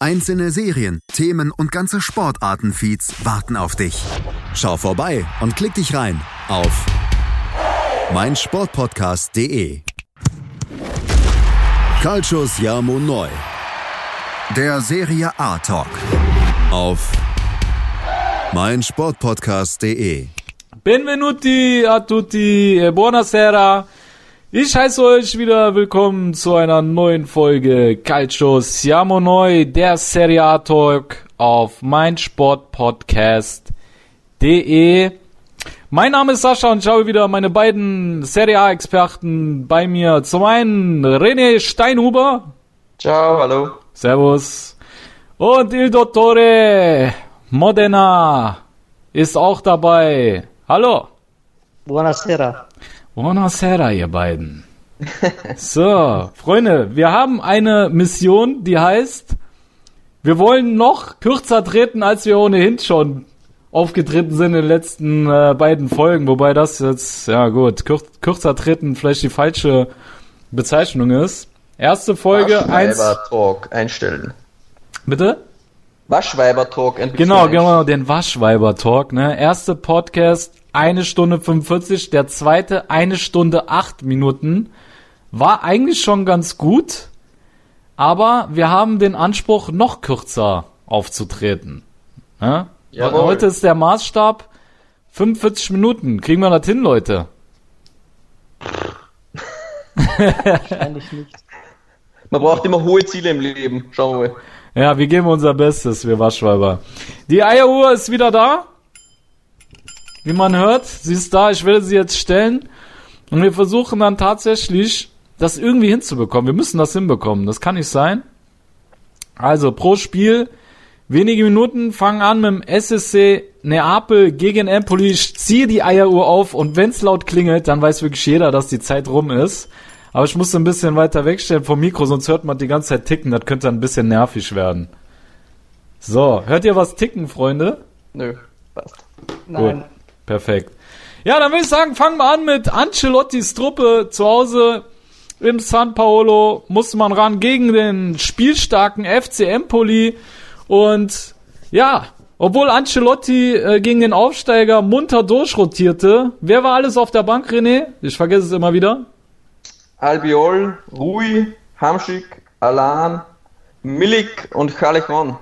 Einzelne Serien, Themen und ganze Sportartenfeeds warten auf dich. Schau vorbei und klick dich rein auf meinsportpodcast.de. Calcius Jamo Neu. Der Serie A Talk auf meinsportpodcast.de. Benvenuti a tutti, e buonasera. Ich heiße euch wieder willkommen zu einer neuen Folge Calcio Siamo Neu, der Serie A Talk auf meinsportpodcast.de. Mein Name ist Sascha und ich habe wieder meine beiden Serie A Experten bei mir. Zum einen René Steinhuber. Ciao, hallo. Servus. Und Il Dottore Modena ist auch dabei. Hallo. Buonasera. Buonasera, ihr beiden. So, Freunde, wir haben eine Mission, die heißt, wir wollen noch kürzer treten, als wir ohnehin schon aufgetreten sind in den letzten äh, beiden Folgen, wobei das jetzt, ja gut, kür kürzer treten vielleicht die falsche Bezeichnung ist. Erste Folge 1. Waschweiber-Talk einstellen. Bitte? Waschweiber-Talk entwickeln. Genau, genau, den Waschweiber-Talk, ne? Erste Podcast, eine Stunde 45, der zweite, eine Stunde acht Minuten. War eigentlich schon ganz gut, aber wir haben den Anspruch, noch kürzer aufzutreten. Ne? Jawohl. Heute ist der Maßstab 45 Minuten. Kriegen wir das hin, Leute? Wahrscheinlich nicht. Man braucht immer hohe Ziele im Leben. Schauen wir mal. Ja, wir geben unser Bestes, wir Waschweiber. Die Eieruhr ist wieder da. Wie man hört, sie ist da. Ich werde sie jetzt stellen. Und wir versuchen dann tatsächlich, das irgendwie hinzubekommen. Wir müssen das hinbekommen. Das kann nicht sein. Also pro Spiel wenige Minuten. Fangen an mit dem SSC Neapel gegen Empoli. Ich ziehe die Eieruhr auf und wenn's laut klingelt, dann weiß wirklich jeder, dass die Zeit rum ist. Aber ich muss ein bisschen weiter wegstellen vom Mikro, sonst hört man die ganze Zeit ticken. Das könnte ein bisschen nervig werden. So, hört ihr was ticken, Freunde? Nö, passt. Nein. Perfekt. Ja, dann würde ich sagen, fangen wir an mit Ancelottis Truppe zu Hause im San Paolo. Musste man ran gegen den spielstarken FC Empoli. Und ja, obwohl Ancelotti äh, gegen den Aufsteiger munter durchrotierte, wer war alles auf der Bank, René? Ich vergesse es immer wieder. Albiol, Rui, Hamschik, Alan, Milik und Chalechon.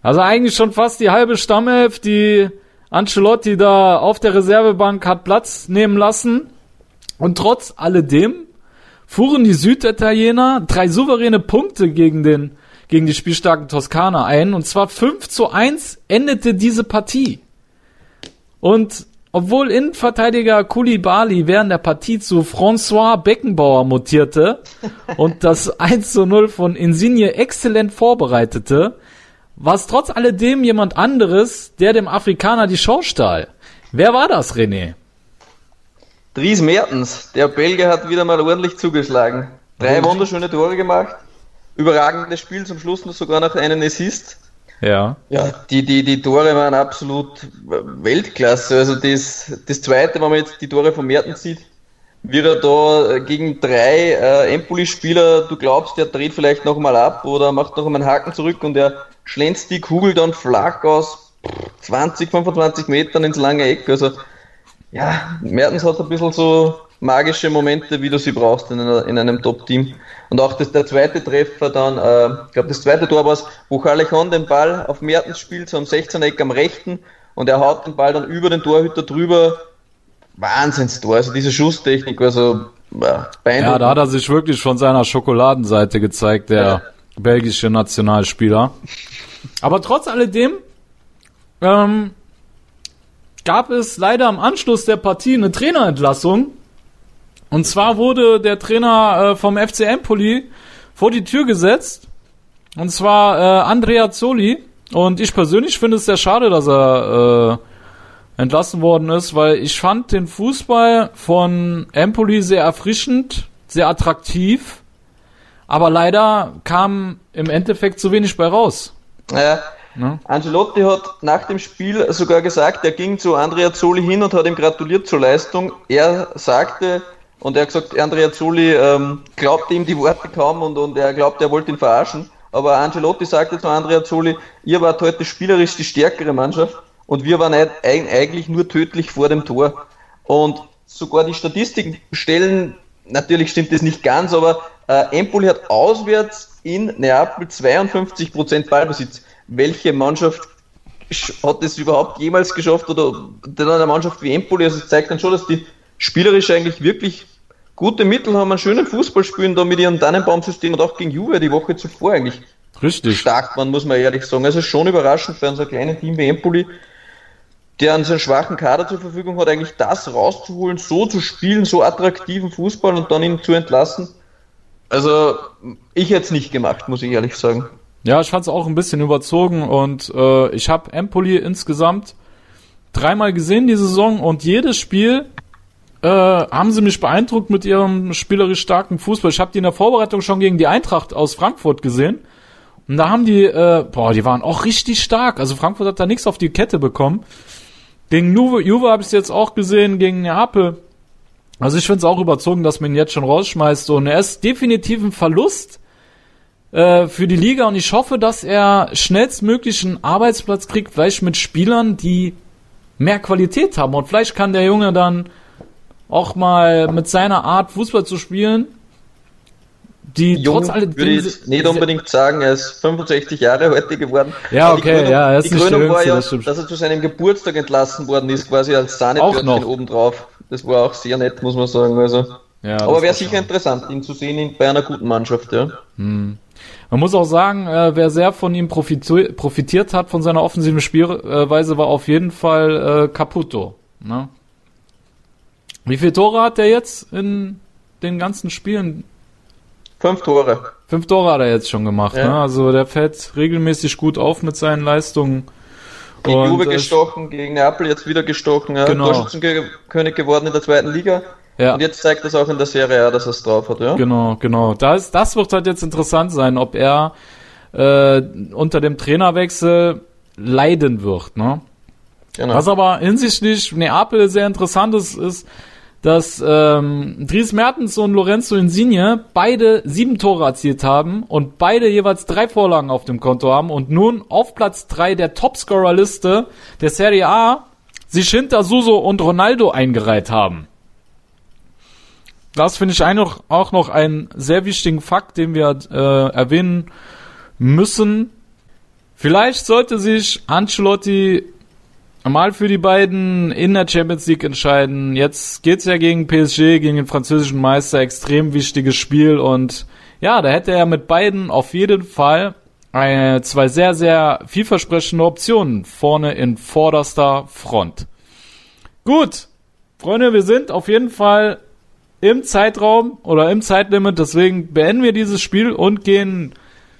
Also eigentlich schon fast die halbe Stammelf, die Ancelotti da auf der Reservebank hat Platz nehmen lassen. Und trotz alledem fuhren die Süditaliener drei souveräne Punkte gegen den gegen die spielstarken Toskaner ein. Und zwar 5 zu 1 endete diese Partie. Und obwohl Innenverteidiger Koulibaly während der Partie zu François Beckenbauer mutierte und das 1 zu 0 von Insigne exzellent vorbereitete, war es trotz alledem jemand anderes, der dem Afrikaner die Show stahl. Wer war das, René? Dries Mertens, der Belgier hat wieder mal ordentlich zugeschlagen. Drei wunderschöne Tore gemacht. Überragendes Spiel zum Schluss noch sogar noch einen Assist. Ja. Ja, die, die, die Tore waren absolut Weltklasse. Also das, das zweite, wenn man jetzt die Tore von Mertens sieht, wie er da gegen drei äh, Empoli-Spieler, du glaubst, der dreht vielleicht nochmal ab oder macht noch einmal einen Haken zurück und er schlänzt die Kugel dann flach aus 20, 25 Metern ins lange Eck. Also ja, Mertens hat ein bisschen so magische Momente, wie du sie brauchst in, einer, in einem Top-Team. Und auch das, der zweite Treffer dann, äh, ich glaube das zweite Tor war es, wo Callejon den Ball auf Mertens spielt, so am 16er-Eck am rechten und er haut den Ball dann über den Torhüter drüber. Wahnsinnstor, also diese Schusstechnik, also ja, Ja, da hat er sich wirklich von seiner Schokoladenseite gezeigt, der Ja. belgische Nationalspieler. Aber trotz alledem ähm, gab es leider am Anschluss der Partie eine Trainerentlassung. Und zwar wurde der Trainer äh, vom FC Empoli vor die Tür gesetzt. Und zwar äh, Andrea Zoli. Und ich persönlich finde es sehr schade, dass er äh, entlassen worden ist, weil ich fand den Fußball von Empoli sehr erfrischend, sehr attraktiv, aber leider kam im Endeffekt zu wenig bei raus. Naja, ne? Angelotti hat nach dem Spiel sogar gesagt, er ging zu Andrea Zoli hin und hat ihm gratuliert zur Leistung. Er sagte, und er hat gesagt, Andrea Zoli ähm, glaubte ihm die Worte kaum und, und er glaubt, er wollte ihn verarschen. Aber Angelotti sagte zu Andrea Zoli, ihr wart heute spielerisch die stärkere Mannschaft und wir waren eigentlich nur tödlich vor dem Tor. Und sogar die Statistiken stellen, natürlich stimmt das nicht ganz, aber äh, Empoli hat auswärts in Neapel 52% Ballbesitz. Welche Mannschaft hat das überhaupt jemals geschafft oder eine Mannschaft wie Empoli? Also es zeigt dann schon, dass die spielerisch eigentlich wirklich gute Mittel haben, einen schönen Fußball spielen da mit ihrem Tannenbaumsystem und auch gegen Juve die Woche zuvor eigentlich. Richtig. Stark waren, muss man ehrlich sagen. Also schon überraschend für ein so kleines Team wie Empoli der an seinen schwachen Kader zur Verfügung hat, eigentlich das rauszuholen, so zu spielen, so attraktiven Fußball und dann ihn zu entlassen. Also ich hätte es nicht gemacht, muss ich ehrlich sagen. Ja, ich fand es auch ein bisschen überzogen und äh, ich habe Empoli insgesamt dreimal gesehen die Saison und jedes Spiel äh, haben sie mich beeindruckt mit ihrem spielerisch starken Fußball. Ich habe die in der Vorbereitung schon gegen die Eintracht aus Frankfurt gesehen. Und da haben die, äh, boah, die waren auch richtig stark. Also Frankfurt hat da nichts auf die Kette bekommen. Gegen Juve, Juve habe ich es jetzt auch gesehen, gegen Neapel. Also ich finde es auch überzogen, dass man ihn jetzt schon rausschmeißt. Und er ist definitiv ein Verlust äh, für die Liga und ich hoffe, dass er schnellstmöglich einen Arbeitsplatz kriegt, vielleicht mit Spielern, die mehr Qualität haben. Und vielleicht kann der Junge dann auch mal mit seiner Art Fußball zu spielen die Jung trotz alledem. Würde ich nicht unbedingt sagen, er ist 65 Jahre heute geworden. Ja, okay, Krönung, ja, er ist Die Krönung war ja, das dass er zu seinem Geburtstag entlassen worden ist, quasi als Sahnetörtchen obendrauf. Das war auch sehr nett, muss man sagen. Also. Ja, Aber wäre sicher interessant, ihn zu sehen bei einer guten Mannschaft, ja. Hm. Man muss auch sagen, äh, wer sehr von ihm profitiert, profitiert hat, von seiner offensiven Spielweise, war auf jeden Fall äh, Caputo. Ne? Wie viele Tore hat er jetzt in den ganzen Spielen? Fünf Tore. Fünf Tore hat er jetzt schon gemacht. Ja. Ne? Also der fällt regelmäßig gut auf mit seinen Leistungen. Gegen und, Juve gestochen, gegen Neapel jetzt wieder gestochen. Ja. Genau. Torschützenkönig geworden in der zweiten Liga. Ja. Und jetzt zeigt das auch in der Serie A, dass er es drauf hat. Ja? Genau, genau. Das, das wird halt jetzt interessant sein, ob er äh, unter dem Trainerwechsel leiden wird. Ne? Genau. Was aber hinsichtlich Neapel sehr interessant ist, ist, dass ähm, Dries Mertens und Lorenzo Insigne beide sieben Tore erzielt haben und beide jeweils drei Vorlagen auf dem Konto haben und nun auf Platz drei der Topscorer-Liste der Serie A sich hinter Suso und Ronaldo eingereiht haben. Das finde ich auch noch einen sehr wichtigen Fakt, den wir äh, erwähnen müssen. Vielleicht sollte sich Ancelotti mal für die beiden in der Champions League entscheiden. Jetzt geht's ja gegen PSG, gegen den französischen Meister, extrem wichtiges Spiel und ja, da hätte er mit beiden auf jeden Fall eine, zwei sehr, sehr vielversprechende Optionen vorne in vorderster Front. Gut, Freunde, wir sind auf jeden Fall im Zeitraum oder im Zeitlimit, deswegen beenden wir dieses Spiel und gehen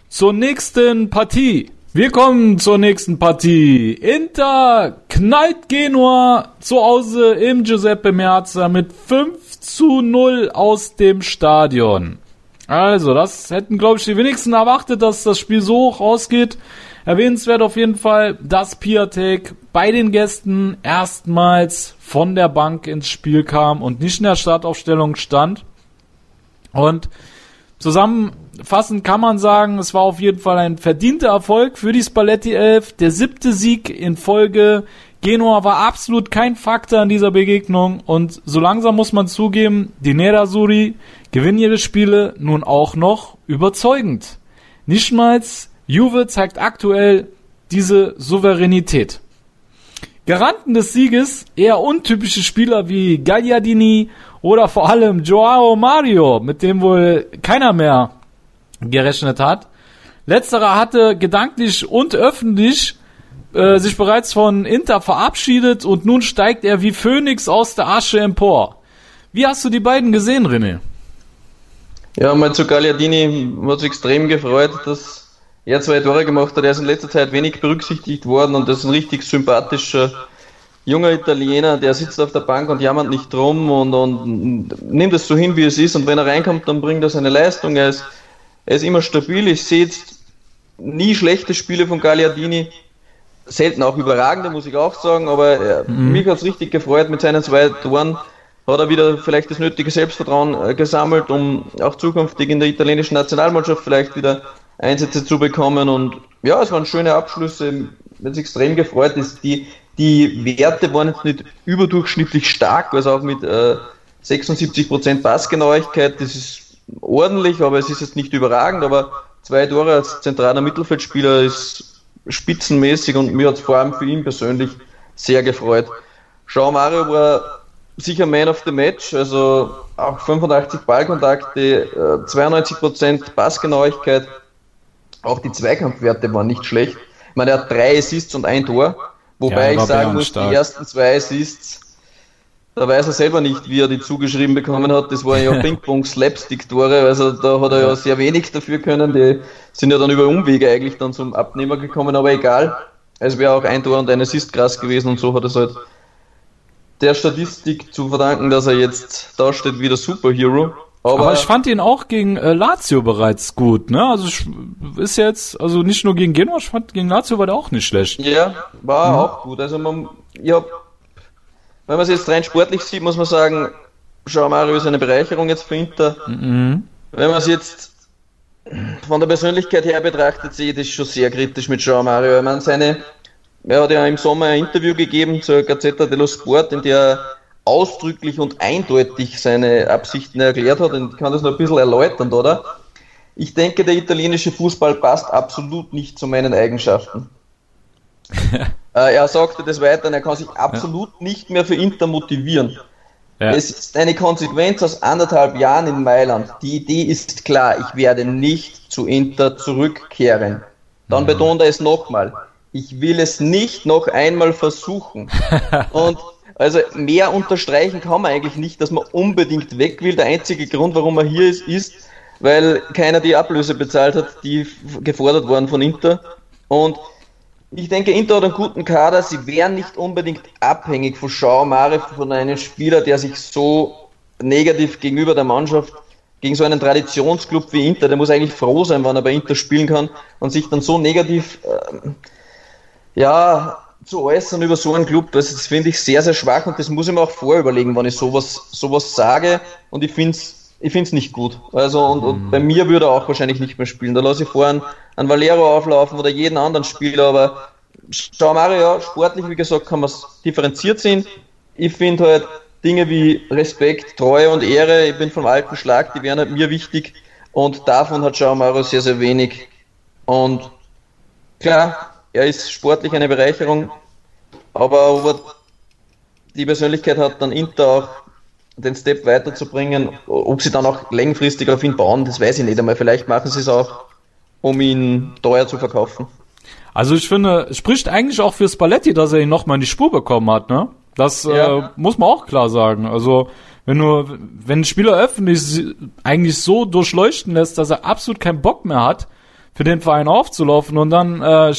zur nächsten Partie. Wir kommen zur nächsten Partie. Inter knallt Genua zu Hause im Giuseppe Meazza mit 5 zu 0 aus dem Stadion. Also, das hätten, glaube ich, die wenigsten erwartet, dass das Spiel so hoch ausgeht. Erwähnenswert auf jeden Fall, dass Piatek bei den Gästen erstmals von der Bank ins Spiel kam und nicht in der Startaufstellung stand. Und Zusammenfassend kann man sagen, es war auf jeden Fall ein verdienter Erfolg für die Spalletti 11. Der siebte Sieg in Folge. Genua war absolut kein Faktor in dieser Begegnung und so langsam muss man zugeben, die Nerazzurri gewinnen ihre Spiele nun auch noch überzeugend. Nichtmals Juve zeigt aktuell diese Souveränität. Garanten des Sieges eher untypische Spieler wie Gagliardini oder vor allem Joao Mario, mit dem wohl keiner mehr gerechnet hat. Letzterer hatte gedanklich und öffentlich äh, sich bereits von Inter verabschiedet und nun steigt er wie Phönix aus der Asche empor. Wie hast du die beiden gesehen, René? Ja, mal zu Gagliardini hat sich extrem gefreut, dass er zwei Tore gemacht hat. Er ist in letzter Zeit wenig berücksichtigt worden und das ist ein richtig sympathischer junger Italiener, der sitzt auf der Bank und jammert nicht drum und, und nimmt es so hin, wie es ist. Und wenn er reinkommt, dann bringt er seine Leistung. Er ist, er ist immer stabil. Ich sehe jetzt nie schlechte Spiele von Gagliardini. Selten auch überragende, muss ich auch sagen. Aber er, mhm. mich hat es richtig gefreut mit seinen zwei Toren. Hat er wieder vielleicht das nötige Selbstvertrauen äh, gesammelt, um auch zukünftig in der italienischen Nationalmannschaft vielleicht wieder Einsätze zu bekommen. Und ja, es waren schöne Abschlüsse. Mir hat extrem gefreut. Ist die, die Werte waren jetzt nicht überdurchschnittlich stark, also auch mit äh, 76% Passgenauigkeit, das ist ordentlich, aber es ist jetzt nicht überragend, aber zwei Tore als zentraler Mittelfeldspieler ist spitzenmäßig und mir hat es vor allem für ihn persönlich sehr gefreut. Jean Mario war sicher Man of the Match, also auch 85 Ballkontakte, 92% äh, Passgenauigkeit, auch die Zweikampfwerte waren nicht schlecht. Ich meine, er hat drei Assists und ein Tor. Wobei ja, ich sagen muss, die ersten zwei Assists, da weiß er selber nicht, wie er die zugeschrieben bekommen hat. Das waren ja Ping-Pong-Slapstick-Tore, also da hat er ja sehr wenig dafür können. Die sind ja dann über Umwege eigentlich dann zum Abnehmer gekommen, aber egal. Es wäre auch ein Tor und ein Assist krass gewesen und so hat er es halt der Statistik zu verdanken, dass er jetzt da steht wie der Superhero. Aber, aber, ich fand ihn auch gegen äh, Lazio bereits gut, ne? Also ist jetzt, also nicht nur gegen Genua, ich fand gegen Lazio war der auch nicht schlecht. Ja, war mhm. auch gut. Also man, ja, wenn man es jetzt rein sportlich sieht, muss man sagen, Jean Mario ist eine Bereicherung jetzt für Inter. Mhm. Wenn man es jetzt von der Persönlichkeit her betrachtet, sehe ich das schon sehr kritisch mit Jean Mario. Ich meine, seine, er hat ja im Sommer ein Interview gegeben zur Gazzetta dello Sport, in der er ausdrücklich und eindeutig seine Absichten erklärt hat. Und ich kann das noch ein bisschen erläutern, oder? Ich denke, der italienische Fußball passt absolut nicht zu meinen Eigenschaften. äh, er sagte des Weiteren, er kann sich absolut ja. nicht mehr für Inter motivieren. Ja. Es ist eine Konsequenz aus anderthalb Jahren in Mailand. Die Idee ist klar, ich werde nicht zu Inter zurückkehren. Dann mhm. betont er es nochmal. Ich will es nicht noch einmal versuchen. Und also mehr unterstreichen kann man eigentlich nicht, dass man unbedingt weg will. Der einzige Grund, warum man hier ist, ist, weil keiner die Ablöse bezahlt hat, die gefordert worden von Inter. Und ich denke, Inter hat einen guten Kader. Sie wären nicht unbedingt abhängig von Schau Mare, von einem Spieler, der sich so negativ gegenüber der Mannschaft, gegen so einen Traditionsclub wie Inter, der muss eigentlich froh sein, wann er bei Inter spielen kann und sich dann so negativ, äh, ja, zu äußern über so einen Club, das, das finde ich sehr, sehr schwach und das muss ich mir auch vorüberlegen, wenn ich sowas, sowas sage und ich finde es ich find's nicht gut. Also und, und mhm. bei mir würde er auch wahrscheinlich nicht mehr spielen. Da lasse ich vorhin einen Valero auflaufen oder jeden anderen Spieler, aber schau Mario, ja, sportlich, wie gesagt, kann man es differenziert sehen. Ich finde halt Dinge wie Respekt, Treue und Ehre, ich bin vom alten Schlag, die wären halt mir wichtig und davon hat Schau Mario sehr, sehr wenig. Und klar, er ist sportlich eine Bereicherung, aber ob er die Persönlichkeit hat, dann Inter auch den Step weiterzubringen, ob sie dann auch längerfristig auf ihn bauen, das weiß ich nicht einmal. Vielleicht machen sie es auch, um ihn teuer zu verkaufen. Also ich finde, es spricht eigentlich auch für Spalletti, dass er ihn nochmal in die Spur bekommen hat, ne? Das ja. äh, muss man auch klar sagen. Also wenn du, wenn ein Spieler öffentlich eigentlich so durchleuchten lässt, dass er absolut keinen Bock mehr hat, für den Verein aufzulaufen und dann äh,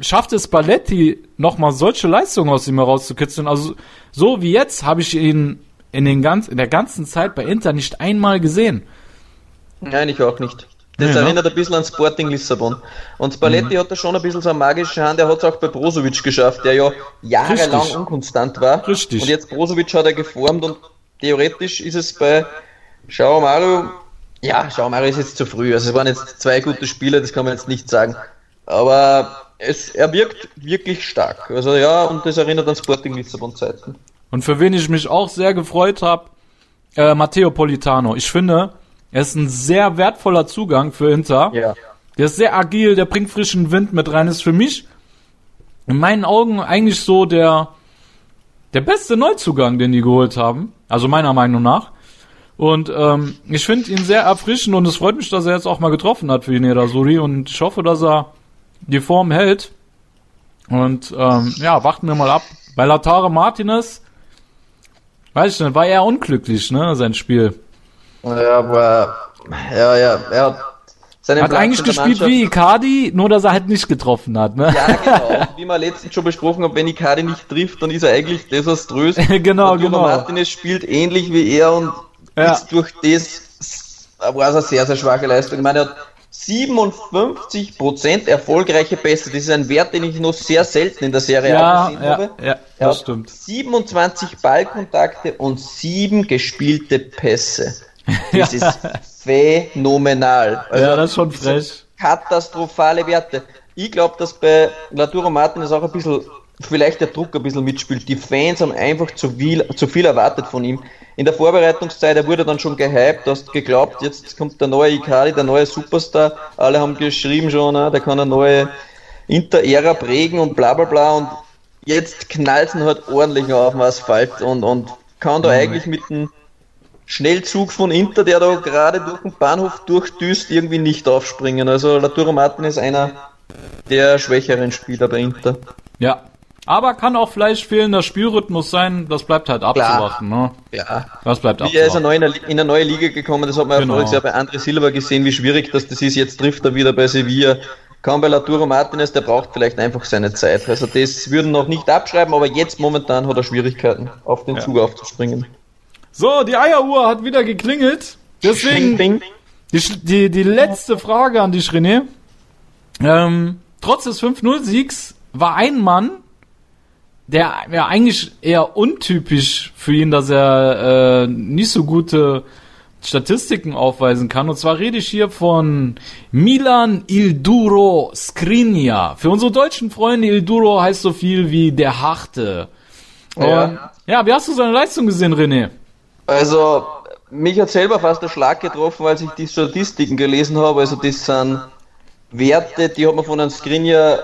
schafft es Balletti nochmal solche Leistungen aus ihm herauszukitzeln. Also so wie jetzt habe ich ihn in, den ganz, in der ganzen Zeit bei Inter nicht einmal gesehen. Nein, ich auch nicht. Das ja, erinnert ein bisschen an Sporting Lissabon. Und Spalletti mhm. hat da schon ein bisschen so eine magische Hand. Er hat es auch bei Brozovic geschafft, der ja jahrelang Richtig. unkonstant war. Richtig. Und jetzt Brozovic hat er geformt und theoretisch ist es bei Schau Mario, ja, Schau Mario ist jetzt zu früh. Also es waren jetzt zwei gute Spiele, das kann man jetzt nicht sagen. Aber es, er wirkt wirklich stark. Also ja, und das erinnert an Sporting Lissabon-Zeiten. Und für wen ich mich auch sehr gefreut habe, äh, Matteo Politano. Ich finde, er ist ein sehr wertvoller Zugang für Inter. Ja. Der ist sehr agil, der bringt frischen Wind mit rein. Ist für mich in meinen Augen eigentlich so der, der beste Neuzugang, den die geholt haben. Also meiner Meinung nach. Und ähm, ich finde ihn sehr erfrischend und es freut mich, dass er jetzt auch mal getroffen hat für Ineda Suri und ich hoffe, dass er die Form hält. Und ähm, ja, warten wir mal ab. Bei Lautaro Martinez, weiß ich nicht, war eher unglücklich, ne, sein Spiel. Ja, aber ja, ja, er hat seinen Hat Platz eigentlich gespielt Mannschaft- wie Icardi, nur dass er halt nicht getroffen hat, ne? Ja, genau. Wie wir letztens schon besprochen haben, wenn Icardi nicht trifft, dann ist er eigentlich desaströs. Genau, Und genau. Martinez spielt ähnlich wie er und Ja. ist durch das war es eine sehr, sehr schwache Leistung. Ich meine, er hat 57% erfolgreiche Pässe. Das ist ein Wert, den ich noch sehr selten in der Serie A Ja, gesehen ja, habe. ja, Er das stimmt. 27 Ballkontakte und 7 gespielte Pässe. Das ist phänomenal. Also Ja, das ist schon frech. katastrophale Werte. Ich glaube, dass bei Laturo Martinez auch ein bisschen, vielleicht der Druck ein bisschen mitspielt. Die Fans haben einfach zu viel, zu viel erwartet von ihm. In der Vorbereitungszeit, er wurde dann schon gehypt, du hast geglaubt, jetzt kommt der neue Icardi, der neue Superstar. Alle haben geschrieben schon, ne, der kann eine neue Inter-Ära prägen und bla bla bla. Und jetzt knallt ihn halt ordentlich auf dem Asphalt und, und kann da eigentlich mit dem Schnellzug von Inter, der da gerade durch den Bahnhof durchdüst, irgendwie nicht aufspringen. Also Laturo Martin ist einer der schwächeren Spieler bei Inter. Ja. Aber kann auch vielleicht fehlender Spielrhythmus sein, das bleibt halt abzuwarten, ne? Ja. Das bleibt Wie er ist abzuwarten. neu in eine, in eine neue Liga gekommen, das hat man ja Genau. voriges Jahr bei André Silva gesehen, wie schwierig das, das ist. Jetzt trifft er wieder bei Sevilla. Kaum bei Laturo Martinez, der braucht vielleicht einfach seine Zeit. Also das würden noch nicht abschreiben, aber jetzt momentan hat er Schwierigkeiten, auf den Zug aufzuspringen. So, die Eieruhr hat wieder geklingelt. Deswegen Ding, ding. die, die, die letzte Frage an dich, René. Ähm, trotz des 5-0-Siegs war ein Mann, der ja eigentlich eher untypisch für ihn, dass er äh, nicht so gute Statistiken aufweisen kann. Und zwar rede ich hier von Milan Ilduro Skriniar. Für unsere deutschen Freunde, Ilduro heißt so viel wie der Harte. Und, Ja. ja, wie hast du seine Leistung gesehen, René? Also, mich hat selber fast der Schlag getroffen, als ich die Statistiken gelesen habe. Also, das sind Werte, die hat man von einem Skriniar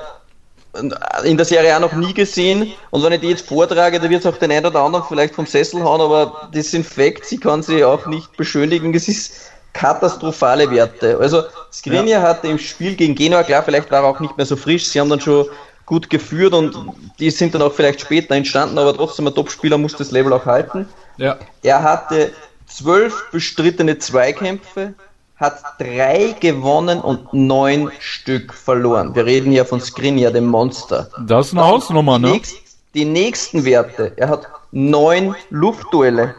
in der Serie A noch nie gesehen. Und wenn ich die jetzt vortrage, da wird es auch den einen oder anderen vielleicht vom Sessel hauen, aber das sind Facts, ich kann sie auch nicht beschönigen. Das ist katastrophale Werte. Also, Skriniar hatte im Spiel gegen Genua, klar, vielleicht war er auch nicht mehr so frisch, sie haben dann schon gut geführt und die sind dann auch vielleicht später entstanden, aber trotzdem ein Topspieler muss das Level auch halten. Ja. Er hatte zwölf bestrittene Zweikämpfe, hat drei gewonnen und neun Stück verloren. Wir reden hier von Skriniar, dem Monster. Das ist eine Hausnummer, ne? die nächsten Werte. Er hat neun Luftduelle.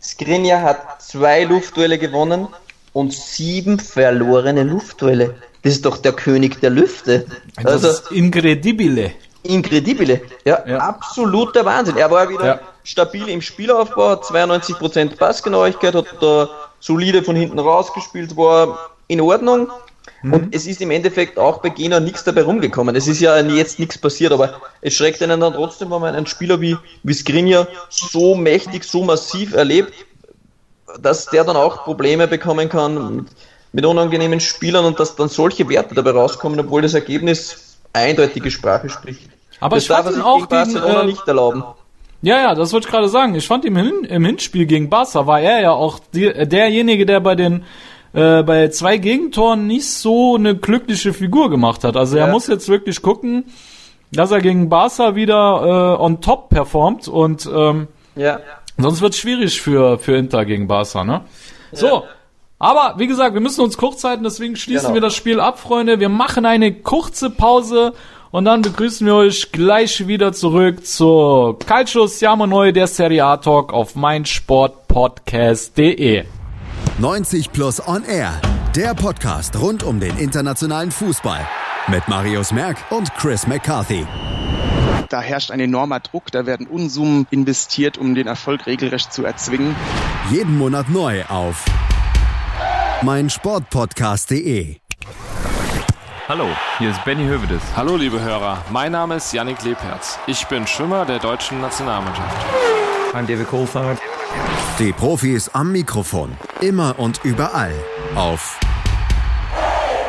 Skriniar hat zwei Luftduelle gewonnen und sieben verlorene Luftduelle. Das ist doch der König der Lüfte. Das Also, ist incredibile. Incredibile. Ja, Ja. absoluter Wahnsinn. Er war wieder Ja. stabil im Spielaufbau, hat 92% Passgenauigkeit, hat da solide von hinten rausgespielt, war in Ordnung. Mhm. Und es ist im Endeffekt auch bei Gena nichts dabei rumgekommen. Es ist ja jetzt nichts passiert, aber es schreckt einen dann trotzdem, wenn man einen Spieler wie, wie Skriniar so mächtig, so massiv erlebt, dass der dann auch Probleme bekommen kann mit, mit unangenehmen Spielern und dass dann solche Werte dabei rauskommen, obwohl das Ergebnis eindeutige Sprache spricht. Aber das ich darf er sich auch gegen Barcelona gegen, äh, nicht erlauben. Ja, ja, das wollte ich gerade sagen. Ich fand ihn im, Hin im Hinspiel gegen Barca war er ja auch die, äh, derjenige, der bei den äh, bei zwei Gegentoren nicht so eine glückliche Figur gemacht hat. Also er Ja. muss jetzt wirklich gucken, dass er gegen Barca wieder äh, on top performt und ähm, Ja. Sonst wird es schwierig für, für Inter gegen Barca, ne? So. Aber, wie gesagt, wir müssen uns kurz halten, deswegen schließen Genau. wir das Spiel ab, Freunde. Wir machen eine kurze Pause und dann begrüßen wir euch gleich wieder zurück zur Calcio Siamo Neu, der Serie A Talk auf meinsportpodcast.de. 90 Plus On Air, der Podcast rund um den internationalen Fußball. Mit Marius Merck und Chris McCarthy. Da herrscht ein enormer Druck, da werden Unsummen investiert, um den Erfolg regelrecht zu erzwingen. Jeden Monat neu auf meinsportpodcast.de. Hallo, hier ist Benny Hövedes. Hallo liebe Hörer, mein Name ist Yannick Lebherz. Ich bin Schwimmer der deutschen Nationalmannschaft. I'm David Coulthard. Die Profis am Mikrofon. Immer und überall auf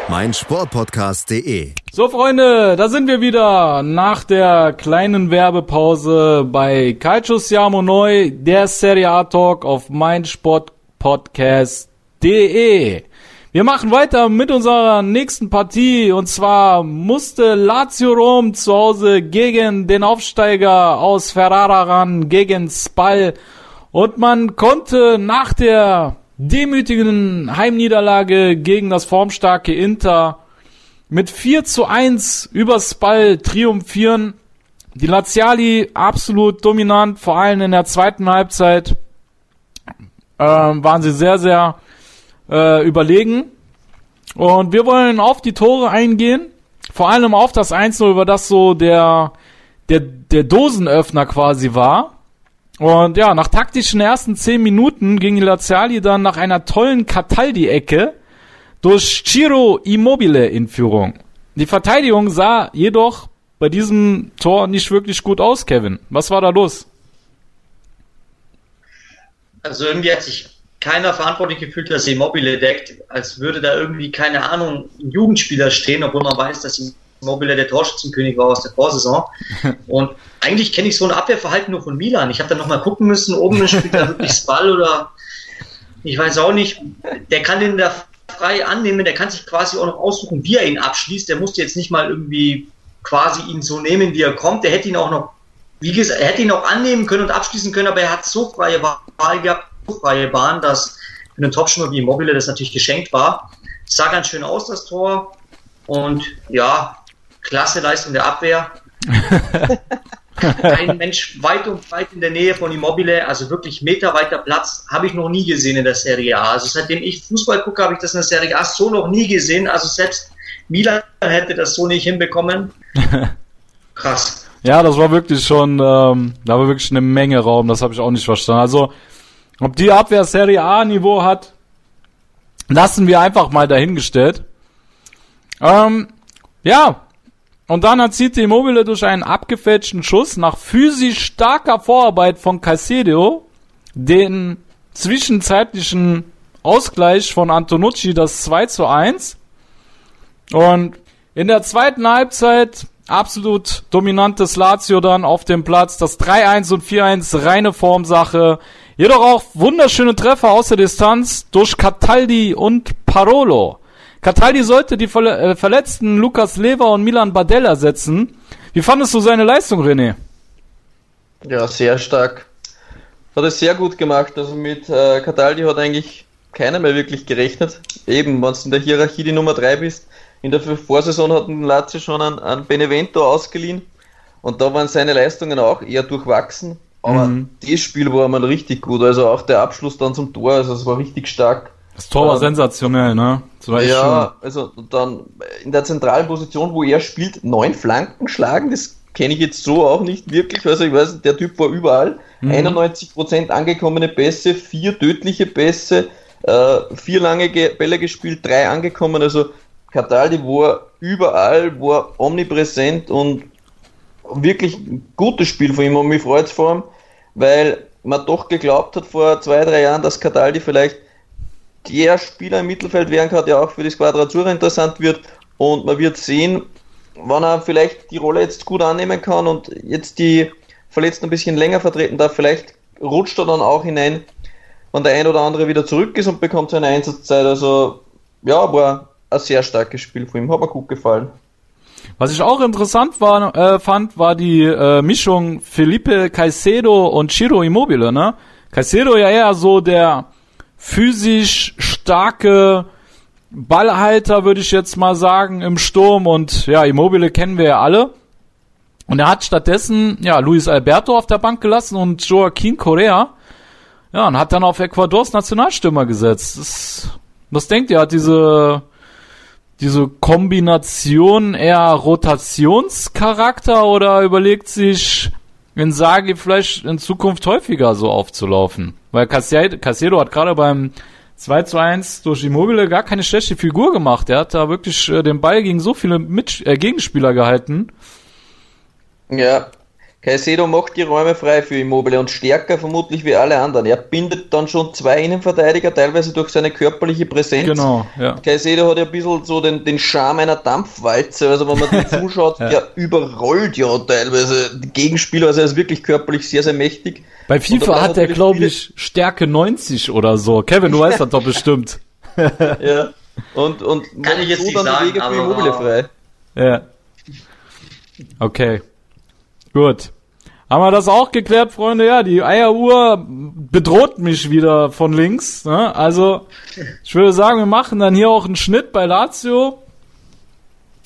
meinsportpodcast.de. So, Freunde, da sind wir wieder nach der kleinen Werbepause bei Calcio Siamo Neu, der Serie A Talk auf meinsportpodcast.de. Wir machen weiter mit unserer nächsten Partie und zwar musste Lazio Rom zu Hause gegen den Aufsteiger aus Ferrara ran, gegen Spal und man konnte nach der demütigen Heimniederlage gegen das formstarke Inter mit 4 zu 1 übers Ball triumphieren. Die Laziali absolut dominant, vor allem in der zweiten Halbzeit ähm, waren sie sehr, sehr äh, überlegen. Und wir wollen auf die Tore eingehen, vor allem auf das 1-0, über das so der, der, der Dosenöffner quasi war. Und ja, nach taktischen ersten 10 Minuten ging Laziali dann nach einer tollen Cataldi-Ecke durch Ciro Immobile in Führung. Die Verteidigung sah jedoch bei diesem Tor nicht wirklich gut aus, Kevin. Was war da los? Also irgendwie hat sich keiner verantwortlich gefühlt, dass Immobile deckt, als würde da irgendwie, keine Ahnung, ein Jugendspieler stehen, obwohl man weiß, dass Immobile der Torschützenkönig war aus der Vorsaison. Und eigentlich kenne ich so ein Abwehrverhalten nur von Milan. Ich habe dann nochmal gucken müssen, oben spielt er wirklich Spall oder ich weiß auch nicht. Der kann den da frei annehmen, der kann sich quasi auch noch aussuchen, wie er ihn abschließt. Der musste jetzt nicht mal irgendwie quasi ihn so nehmen, wie er kommt. Der hätte ihn auch noch, wie gesagt, er hätte ihn auch annehmen können und abschließen können, aber er hat so freie Wahl gehabt, freie Bahn, dass für einen Topstürmer wie Immobile das natürlich geschenkt war. Sah ganz schön aus, das Tor. Und ja, klasse Leistung der Abwehr. Ein Mensch weit und weit in der Nähe von Immobile, also wirklich meterweiter Platz, habe ich noch nie gesehen in der Serie A. Also seitdem ich Fußball gucke, habe ich das in der Serie A so noch nie gesehen. Also selbst Milan hätte das so nicht hinbekommen. Krass. Ja, das war wirklich schon, ähm, da war wirklich eine Menge Raum, das habe ich auch nicht verstanden. Also, ob die Abwehr Serie A Niveau hat, lassen wir einfach mal dahingestellt. Ähm, ja, und dann erzielt die Immobile durch einen abgefälschten Schuss nach physisch starker Vorarbeit von Caicedo den zwischenzeitlichen Ausgleich von Antonucci, das 2 zu 1. Und in der zweiten Halbzeit absolut dominantes Lazio dann auf dem Platz. Das 3-1 und 4-1 reine Formsache. Jedoch auch wunderschöne Treffer aus der Distanz durch Cataldi und Parolo. Cataldi sollte die äh, verletzten Lukas Lever und Milan Badella setzen. Wie fandest du seine Leistung, René? Ja, sehr stark. Hat es sehr gut gemacht. Also mit äh, Cataldi hat eigentlich keiner mehr wirklich gerechnet. Eben, wenn du in der Hierarchie die Nummer 3 bist. In der Vorsaison hat Lazio schon an, an Benevento ausgeliehen. Und da waren seine Leistungen auch eher durchwachsen. Aber mhm. das Spiel war mal richtig gut. Also auch der Abschluss dann zum Tor, also es war richtig stark. Das Tor war ähm, sensationell, ne? ja, schon. also dann in der zentralen Position, wo er spielt, neun Flanken schlagen, das kenne ich jetzt so auch nicht wirklich. Also ich weiß, der Typ war überall. Mhm. 91% angekommene Pässe, vier tödliche Pässe, äh, vier lange Bälle gespielt, drei angekommen. Also Cataldi war überall, war omnipräsent und wirklich gutes Spiel von ihm und mich freut es vor allem, weil man doch geglaubt hat vor zwei, drei Jahren, dass Cataldi vielleicht der Spieler im Mittelfeld werden kann, der auch für die Squadratura interessant wird und man wird sehen, wann er vielleicht die Rolle jetzt gut annehmen kann und jetzt die Verletzten ein bisschen länger vertreten darf, vielleicht rutscht er dann auch hinein, wenn der ein oder andere wieder zurück ist und bekommt seine Einsatzzeit. Also ja, war ein sehr starkes Spiel von ihm, hat mir gut gefallen. Was ich auch interessant war, äh, fand, war die äh, Mischung Felipe Caicedo und Chiro Immobile, ne? Caicedo ja eher so der physisch starke Ballhalter, würde ich jetzt mal sagen, im Sturm und ja, Immobile kennen wir ja alle. Und er hat stattdessen, ja, Luis Alberto auf der Bank gelassen und Joaquin Correa. Ja, und hat dann auf Ecuadors Nationalstürmer gesetzt. Das, was denkt ihr? Hat diese diese Kombination eher Rotationscharakter oder überlegt sich in Sagi vielleicht in Zukunft häufiger so aufzulaufen? Weil Casiedo hat gerade beim 2 zu 1 durch Immobile gar keine schlechte Figur gemacht. Er hat da wirklich äh, den Ball gegen so viele Mit äh, Gegenspieler gehalten. Ja, Caicedo macht die Räume frei für Immobile und stärker vermutlich wie alle anderen. Er bindet dann schon zwei Innenverteidiger, teilweise durch seine körperliche Präsenz. Genau, ja. Caicedo hat ja ein bisschen so den, den Charme einer Dampfwalze, also wenn man dem zuschaut, ja. der überrollt ja teilweise die Gegenspieler, also er ist wirklich körperlich sehr, sehr mächtig. Bei FIFA hat er, glaube ich, Stärke 90 oder so. Kevin, du weißt das doch bestimmt. ja. Und, und kann ich jetzt nicht sagen, Wege für Immobile frei. Ja. Okay. Gut. Haben wir das auch geklärt, Freunde? Ja, die Eieruhr bedroht mich wieder von links. Ne? Also, ich würde sagen, wir machen dann hier auch einen Schnitt bei Lazio.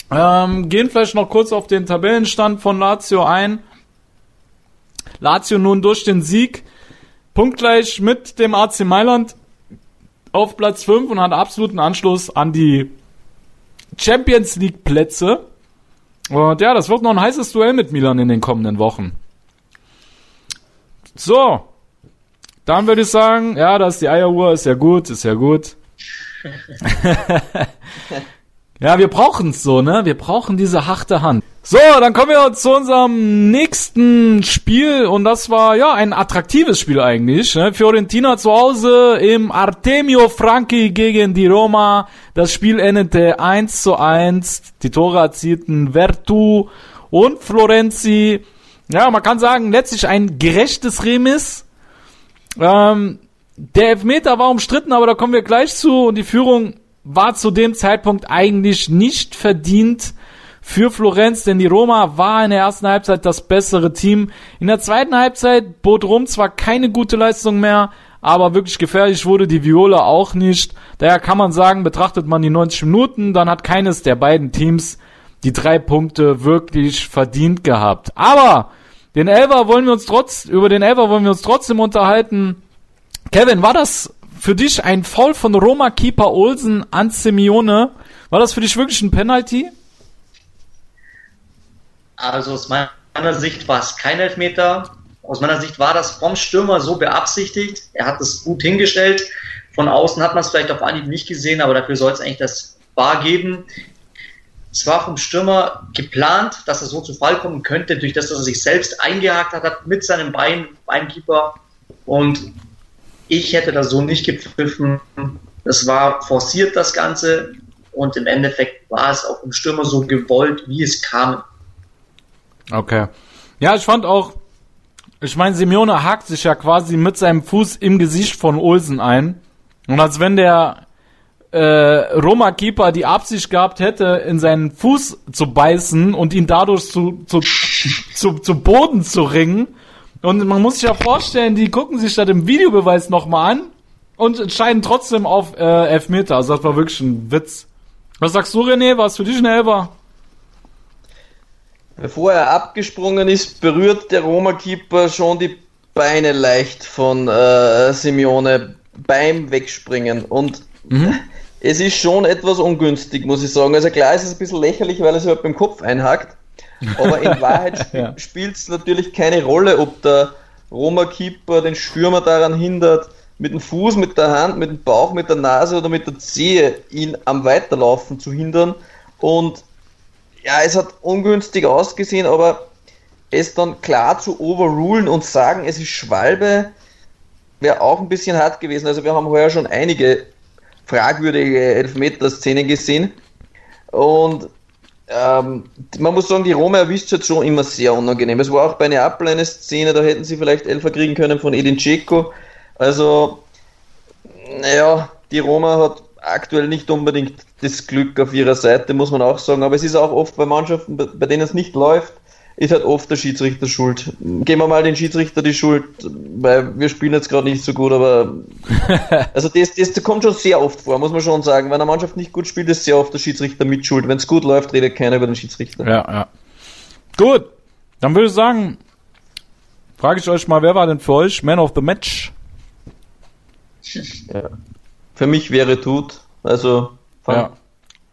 Ähm, gehen vielleicht noch kurz auf den Tabellenstand von Lazio ein. Lazio nun durch den Sieg punktgleich mit dem AC Mailand auf Platz 5 und hat absoluten Anschluss an die Champions League Plätze. Und ja, das wird noch ein heißes Duell mit Milan in den kommenden Wochen. So. Dann würde ich sagen, ja, das ist die Eieruhr, ist ja gut, ist ja gut. ja, wir brauchen's so, ne? Wir brauchen diese harte Hand. So, dann kommen wir zu unserem nächsten Spiel und das war ja ein attraktives Spiel eigentlich. Ne? Fiorentina zu Hause im Artemio Franchi gegen die Roma. Das Spiel endete 1 zu 1. Die Tore erzielten Vertu und Florenzi. Ja, man kann sagen, letztlich ein gerechtes Remis. Ähm, der Elfmeter war umstritten, aber da kommen wir gleich zu und die Führung war zu dem Zeitpunkt eigentlich nicht verdient für Florenz, denn die Roma war in der ersten Halbzeit das bessere Team. In der zweiten Halbzeit bot Rom zwar keine gute Leistung mehr, aber wirklich gefährlich wurde die Viola auch nicht. Daher kann man sagen, betrachtet man die 90 Minuten, dann hat keines der beiden Teams die drei Punkte wirklich verdient gehabt. Aber den Elver wollen wir uns trotz, über den Elver wollen wir uns trotzdem unterhalten. Kevin, war das für dich ein Foul von Roma-Keeper Olsen an Simeone? War das für dich wirklich ein Penalty? Also aus meiner Sicht war es kein Elfmeter. Aus meiner Sicht war das vom Stürmer so beabsichtigt. Er hat es gut hingestellt. Von außen hat man es vielleicht auf Anhieb nicht gesehen, aber dafür soll es eigentlich das Bar geben. Es war vom Stürmer geplant, dass er so zu Fall kommen könnte, durch das, dass er sich selbst eingehakt hat, mit seinem Bein, Beinkeeper. Und ich hätte das so nicht gepfiffen. Das war forciert, das Ganze. Und im Endeffekt war es auch im Stürmer so gewollt, wie es kam. Okay. Ja, ich fand auch, ich meine, Simeone hakt sich ja quasi mit seinem Fuß im Gesicht von Olsen ein. Und als wenn der äh, Roma-Keeper die Absicht gehabt hätte, in seinen Fuß zu beißen und ihn dadurch zu, zu, zu, zu Boden zu ringen. Und man muss sich ja vorstellen, die gucken sich das im Videobeweis nochmal an und entscheiden trotzdem auf äh, Elfmeter. Also das war wirklich ein Witz. Was sagst du, René? War es für dich ein Elber? Bevor er abgesprungen ist, berührt der Roma-Keeper schon die Beine leicht von äh, Simeone beim Wegspringen. Und mhm. es ist schon etwas ungünstig, muss ich sagen. Also klar ist es ein bisschen lächerlich, weil er sich halt beim Kopf einhackt. Aber in Wahrheit ja. spielt es natürlich keine Rolle, ob der Roma-Keeper den Stürmer daran hindert, mit dem Fuß, mit der Hand, mit dem Bauch, mit der Nase oder mit der Zehe ihn am Weiterlaufen zu hindern. Und ja, es hat ungünstig ausgesehen, aber es dann klar zu overrulen und sagen, es ist Schwalbe, wäre auch ein bisschen hart gewesen. Also wir haben heuer schon einige fragwürdige Elfmeter-Szenen gesehen. Und ähm, man muss sagen, die Roma erwischt hat schon immer sehr unangenehm. Es war auch bei Neapel eine Szene, da hätten sie vielleicht Elfer kriegen können von Edin Dzeko. Also, naja, die Roma hat aktuell nicht unbedingt das Glück auf ihrer Seite, muss man auch sagen. Aber es ist auch oft bei Mannschaften, bei denen es nicht läuft, ist halt oft der Schiedsrichter schuld. Geben wir mal den Schiedsrichter die Schuld, weil wir spielen jetzt gerade nicht so gut, aber also das, das kommt schon sehr oft vor, muss man schon sagen. Wenn eine Mannschaft nicht gut spielt, ist sehr oft der Schiedsrichter mit Schuld. Wenn es gut läuft, redet keiner über den Schiedsrichter. Ja, ja. Gut, dann würde ich sagen, frage ich euch mal, wer war denn für euch Man of the Match? Ja. Für mich wäre Tut. Also fand, ja.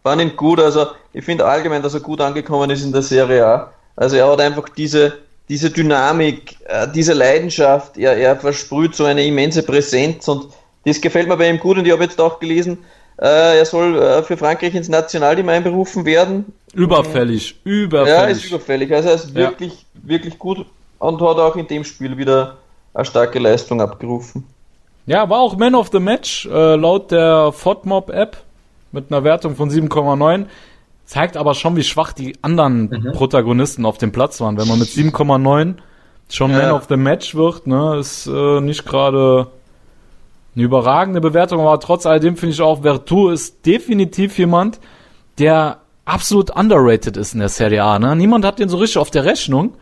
fand ihn gut. Also ich finde allgemein, dass er gut angekommen ist in der Serie A. Also er hat einfach diese, diese Dynamik, äh, diese Leidenschaft, er, er versprüht so eine immense Präsenz und das gefällt mir bei ihm gut und ich habe jetzt auch gelesen, äh, er soll äh, für Frankreich ins Nationalteam einberufen werden. Überfällig, überfällig. Ja, ist überfällig. Also er ist ja. wirklich, wirklich gut und hat auch in dem Spiel wieder eine starke Leistung abgerufen. Ja, war auch Man of the Match, äh, laut der FODMOB App mit einer Wertung von 7,9. Zeigt aber schon, wie schwach die anderen mhm. Protagonisten auf dem Platz waren. Wenn man mit 7,9 schon ja. Man of the Match wird, ne, ist äh, nicht gerade eine überragende Bewertung, aber trotz alledem finde ich auch, Vertu ist definitiv jemand, der absolut underrated ist in der Serie A. Ne? Niemand hat den so richtig auf der Rechnung.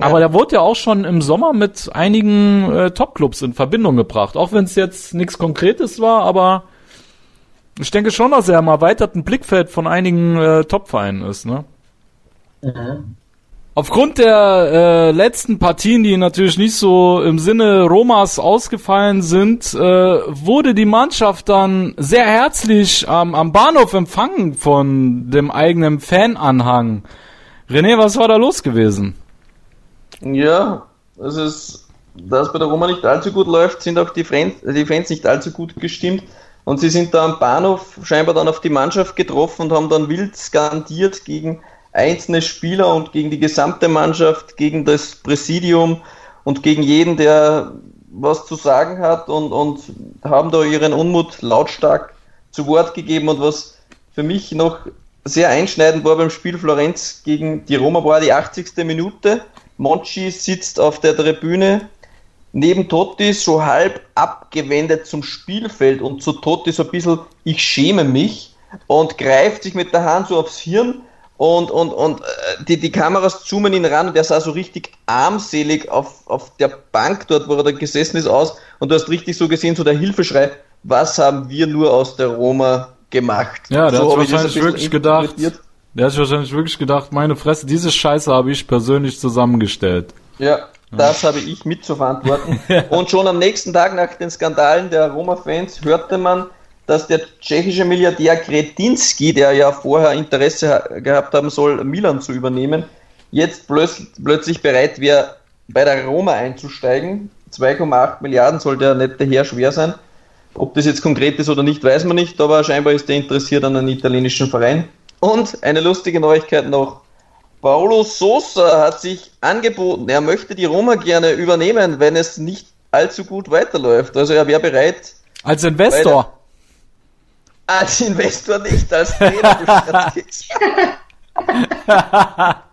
Aber der wurde ja auch schon im Sommer mit einigen äh, Top-Clubs in Verbindung gebracht. Auch wenn es jetzt nichts Konkretes war, aber ich denke schon, dass er im erweiterten Blickfeld von einigen äh, Top-Vereinen ist, ne? Aufgrund der äh, letzten Partien, die natürlich nicht so im Sinne Romas ausgefallen sind, äh, wurde die Mannschaft dann sehr herzlich ähm, am Bahnhof empfangen von dem eigenen Fananhang. René, was war da los gewesen? Ja, es ist, da es bei der Roma nicht allzu gut läuft, sind auch die Fans, die Fans nicht allzu gut gestimmt. Und sie sind da am Bahnhof scheinbar dann auf die Mannschaft getroffen und haben dann wild skandiert gegen einzelne Spieler und gegen die gesamte Mannschaft, gegen das Präsidium und gegen jeden, der was zu sagen hat und, und haben da ihren Unmut lautstark zu Wort gegeben. Und was für mich noch sehr einschneidend war beim Spiel Florenz gegen die Roma war die 80. Minute. Monchi sitzt auf der Tribüne neben Totti so halb abgewendet zum Spielfeld und zu Totti so ein bisschen, ich schäme mich und greift sich mit der Hand so aufs Hirn und, und, und äh, die, die Kameras zoomen ihn ran und er sah so richtig armselig auf, auf der Bank dort, wo er da gesessen ist, aus und du hast richtig so gesehen, so der Hilfeschrei, was haben wir nur aus der Roma gemacht? Ja, der so hat wahrscheinlich wirklich gedacht, der hat sich wahrscheinlich wirklich gedacht, meine Fresse, diese Scheiße habe ich persönlich zusammengestellt. Ja, das habe ich mit zu verantworten. Und schon am nächsten Tag nach den Skandalen der Roma-Fans hörte man, dass der tschechische Milliardär Kretinski, der ja vorher Interesse ha- gehabt haben soll, Milan zu übernehmen, jetzt plötzlich, plötzlich bereit wäre, bei der Roma einzusteigen. 2,8 Milliarden soll der nette Herr schwer sein. Ob das jetzt konkret ist oder nicht, weiß man nicht, aber scheinbar ist er interessiert an einem italienischen Verein. Und eine lustige Neuigkeit noch. Paulo Sosa hat sich angeboten, er möchte die Roma gerne übernehmen, wenn es nicht allzu gut weiterläuft. Also er wäre bereit, Als Investor. als Investor nicht, als Trainer.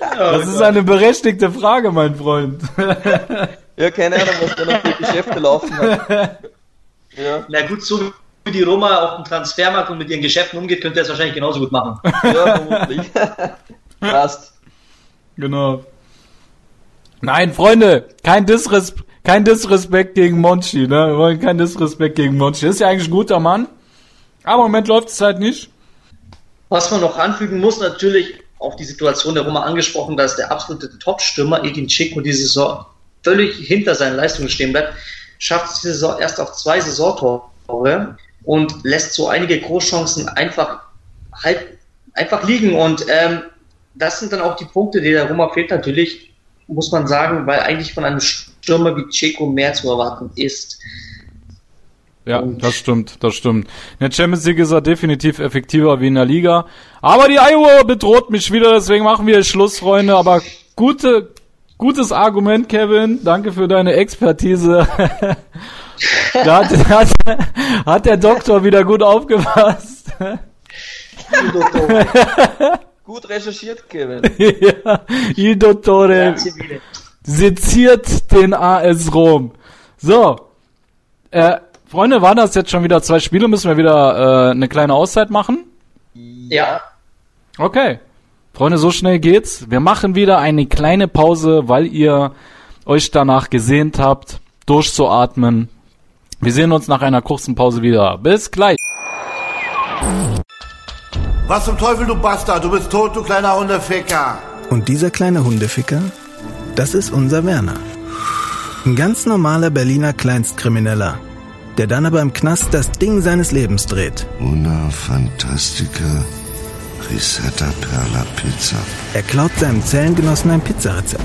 Das ist eine berechtigte Frage, mein Freund. ja, keine Ahnung, was der noch für Geschäfte laufen hat. Ja, Na gut, so wie die Roma auf dem Transfermarkt und mit ihren Geschäften umgeht, könnte er es wahrscheinlich genauso gut machen. ja vermutlich. Passt. Genau. Nein, Freunde, kein Disrespekt, kein Disrespekt gegen Monchi, ne? Wir wollen kein Disrespekt gegen Monchi. Ist ja eigentlich ein guter Mann. Aber im Moment läuft es halt nicht. Was man noch anfügen muss, natürlich auf die Situation der Roma angesprochen, dass der absolute Top-Stürmer Edin Dzeko diese Saison völlig hinter seinen Leistungen stehen bleibt, schafft es diese Saison erst auf zwei Saisontore und lässt so einige Großchancen einfach halt einfach liegen und ähm, das sind dann auch die Punkte, die der Roma fehlt natürlich, muss man sagen, weil eigentlich von einem Stürmer wie Dzeko mehr zu erwarten ist. Ja, das stimmt, das stimmt. In der Champions League ist er definitiv effektiver wie in der Liga. Aber die Iowa bedroht mich wieder, deswegen machen wir Schluss, Freunde. Aber gute, gutes Argument, Kevin. Danke für deine Expertise. da hat, hat, hat der Doktor wieder gut aufgepasst. Gut recherchiert, Kevin. ja, il Dottore seziert den AS Rom. So, äh, Freunde, waren das jetzt schon wieder zwei Spiele? Müssen wir wieder äh, eine kleine Auszeit machen? Ja, Okay. Freunde, so schnell geht's. Wir machen wieder eine kleine Pause, weil ihr euch danach gesehnt habt, durchzuatmen. Wir sehen uns nach einer kurzen Pause wieder. Bis gleich. Was zum Teufel, du Bastard? Du bist tot, du kleiner Hundeficker. Und dieser kleine Hundeficker, das ist unser Werner. Ein ganz normaler Berliner Kleinstkrimineller, der dann aber im Knast das Ding seines Lebens dreht. Una Fantastica Risetta Perla Pizza. Er klaut seinem Zellengenossen ein Pizzarezept.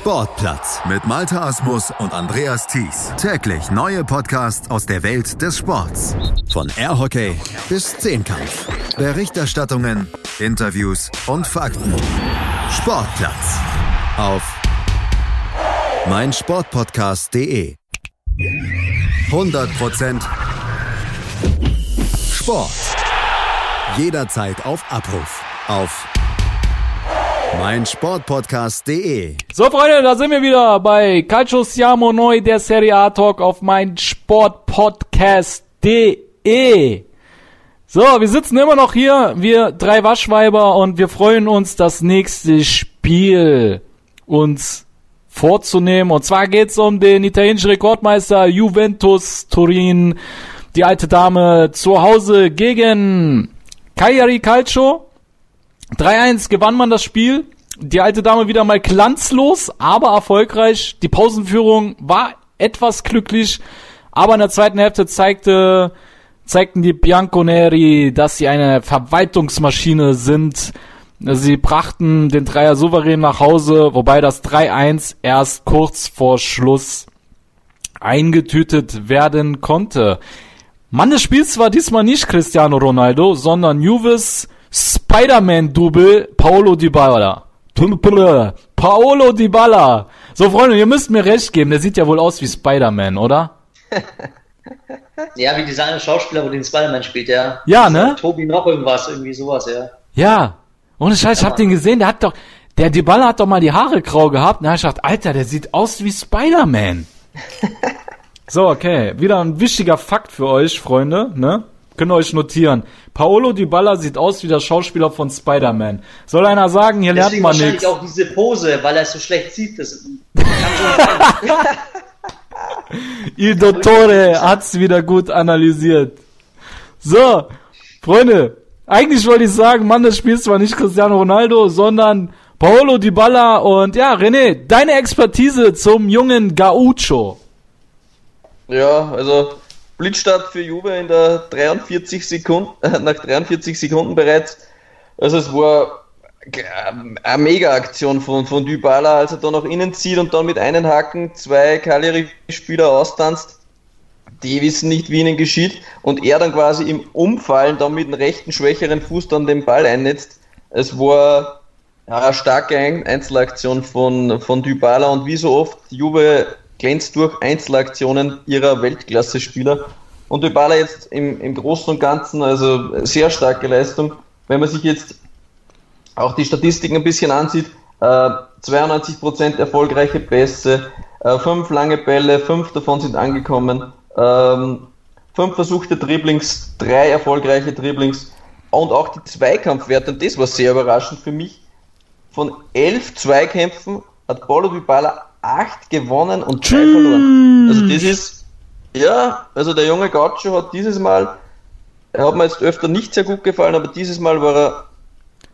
Sportplatz mit Malta Asmus und Andreas Thies. Täglich neue Podcasts aus der Welt des Sports. Von Airhockey bis Zehnkampf. Berichterstattungen, Interviews und Fakten. Sportplatz auf meinsportpodcast.de. 100% Sport. Jederzeit auf Abruf. Auf meinsportpodcast.de. So, Freunde, da sind wir wieder bei Calcio Siamo Noi, der Serie A Talk auf meinsportpodcast.de. So, wir sitzen immer noch hier, wir drei Waschweiber, und wir freuen uns, das nächste Spiel uns vorzunehmen. Und zwar geht's um den italienischen Rekordmeister Juventus Turin, die alte Dame zu Hause gegen Cagliari Calcio. 3-1 gewann man das Spiel. Die alte Dame wieder mal glanzlos, aber erfolgreich. Die Pausenführung war etwas glücklich, aber in der zweiten Hälfte zeigte, zeigten die Bianconeri, dass sie eine Verwaltungsmaschine sind. Sie brachten den Dreier souverän nach Hause, wobei das 3-1 erst kurz vor Schluss eingetütet werden konnte. Mann des Spiels war diesmal nicht Cristiano Ronaldo, sondern Juves Spider-Man-Double Paolo Dybala. Paolo Dybala. So, Freunde, ihr müsst mir recht geben, der sieht ja wohl aus wie Spider-Man, oder? Ja, wie dieser eine Schauspieler, wo den Spider-Man spielt, ja. Ja, ne? Tobi noch irgendwas, irgendwie sowas, ja. Ja. Ohne Scheiß, ich hab den gesehen, der hat doch, der Dybala hat doch mal die Haare grau gehabt. Na, ich dachte, Alter, der sieht aus wie Spider-Man. so, okay. Wieder ein wichtiger Fakt für euch, Freunde, ne? Könnt ihr euch notieren. Paolo Dybala sieht aus wie der Schauspieler von Spider-Man. Soll einer sagen, hier Deswegen lernt man wahrscheinlich nichts. auch diese Pose, weil er es so schlecht sieht. Das kann schon sein. Il Dottore hat's wieder gut analysiert. So, Freunde, eigentlich wollte ich sagen, Mann des Spiels war nicht Cristiano Ronaldo, sondern Paolo Dybala und ja, René, deine Expertise zum jungen Gaucho. Ja, also Blitzstart für Juve in der 43 Sekunden, äh, nach 43 Sekunden bereits. Also es war g- eine Mega-Aktion von, von Dybala, als er da nach innen zieht und dann mit einem Haken zwei Cagliari-Spieler austanzt. Die wissen nicht, wie ihnen geschieht. Und er dann quasi im Umfallen dann mit dem rechten, schwächeren Fuß dann den Ball einnetzt. Es war eine starke Ein- Einzelaktion von, von Dybala und wie so oft, Juve glänzt durch Einzelaktionen ihrer Weltklasse-Spieler. Und Dybala jetzt im, im Großen und Ganzen, also sehr starke Leistung. Wenn man sich jetzt auch die Statistiken ein bisschen ansieht, äh, 92% erfolgreiche Pässe, äh, fünf lange Bälle, fünf davon sind angekommen, ähm, fünf versuchte Dribblings, drei erfolgreiche Dribblings und auch die Zweikampfwerte, und das war sehr überraschend für mich, von elf Zweikämpfen hat Paulo Dybala acht gewonnen und drei verloren. Also das ist, ja, also der junge Gaucho hat dieses Mal, er hat mir jetzt öfter nicht sehr gut gefallen, aber dieses Mal war er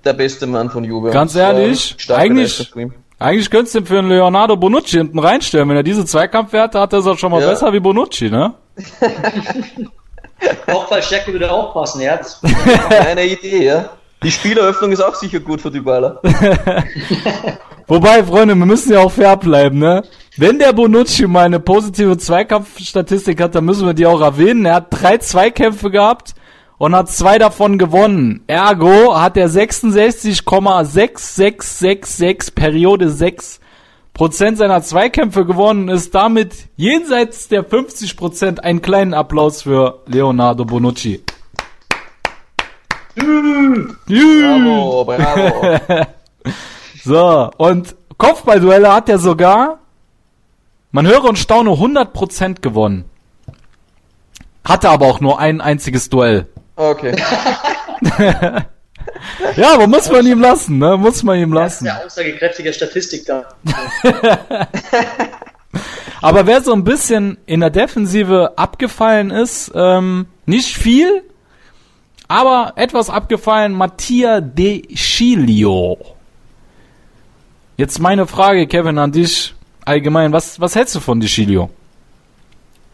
der beste Mann von Juve. Ganz ehrlich, eigentlich, eigentlich könntest du ihn für einen Leonardo Bonucci hinten reinstellen. Wenn er diese Zweikampfwerte hat, ist er schon mal Ja. besser wie Bonucci, ne? Kopfballstärke würde auch passen, ja. Das, Eine Idee, ja. Die Spieleröffnung ist auch sicher gut für Dybala. Wobei, Freunde, wir müssen ja auch fair bleiben, ne? Wenn der Bonucci mal eine positive Zweikampfstatistik hat, dann müssen wir die auch erwähnen. Er hat drei Zweikämpfe gehabt und hat zwei davon gewonnen. Ergo hat er 66,6666 Periode 6 Prozent seiner Zweikämpfe gewonnen, ist damit jenseits der 50 Prozent. Einen kleinen Applaus für Leonardo Bonucci. Bravo, bravo. So, und Kopfballduelle hat er sogar, man höre und staune, 100% gewonnen. Hatte aber auch nur ein einziges Duell. Okay. Ja, aber muss man ihm lassen, ne? Muss man ihm das ist lassen. eine aussagekräftige Statistik da. Aber wer so ein bisschen in der Defensive abgefallen ist, ähm, nicht viel, aber etwas abgefallen, Mattia De Chilio. Jetzt meine Frage, Kevin, an dich allgemein. Was, was hältst du von De Chilio?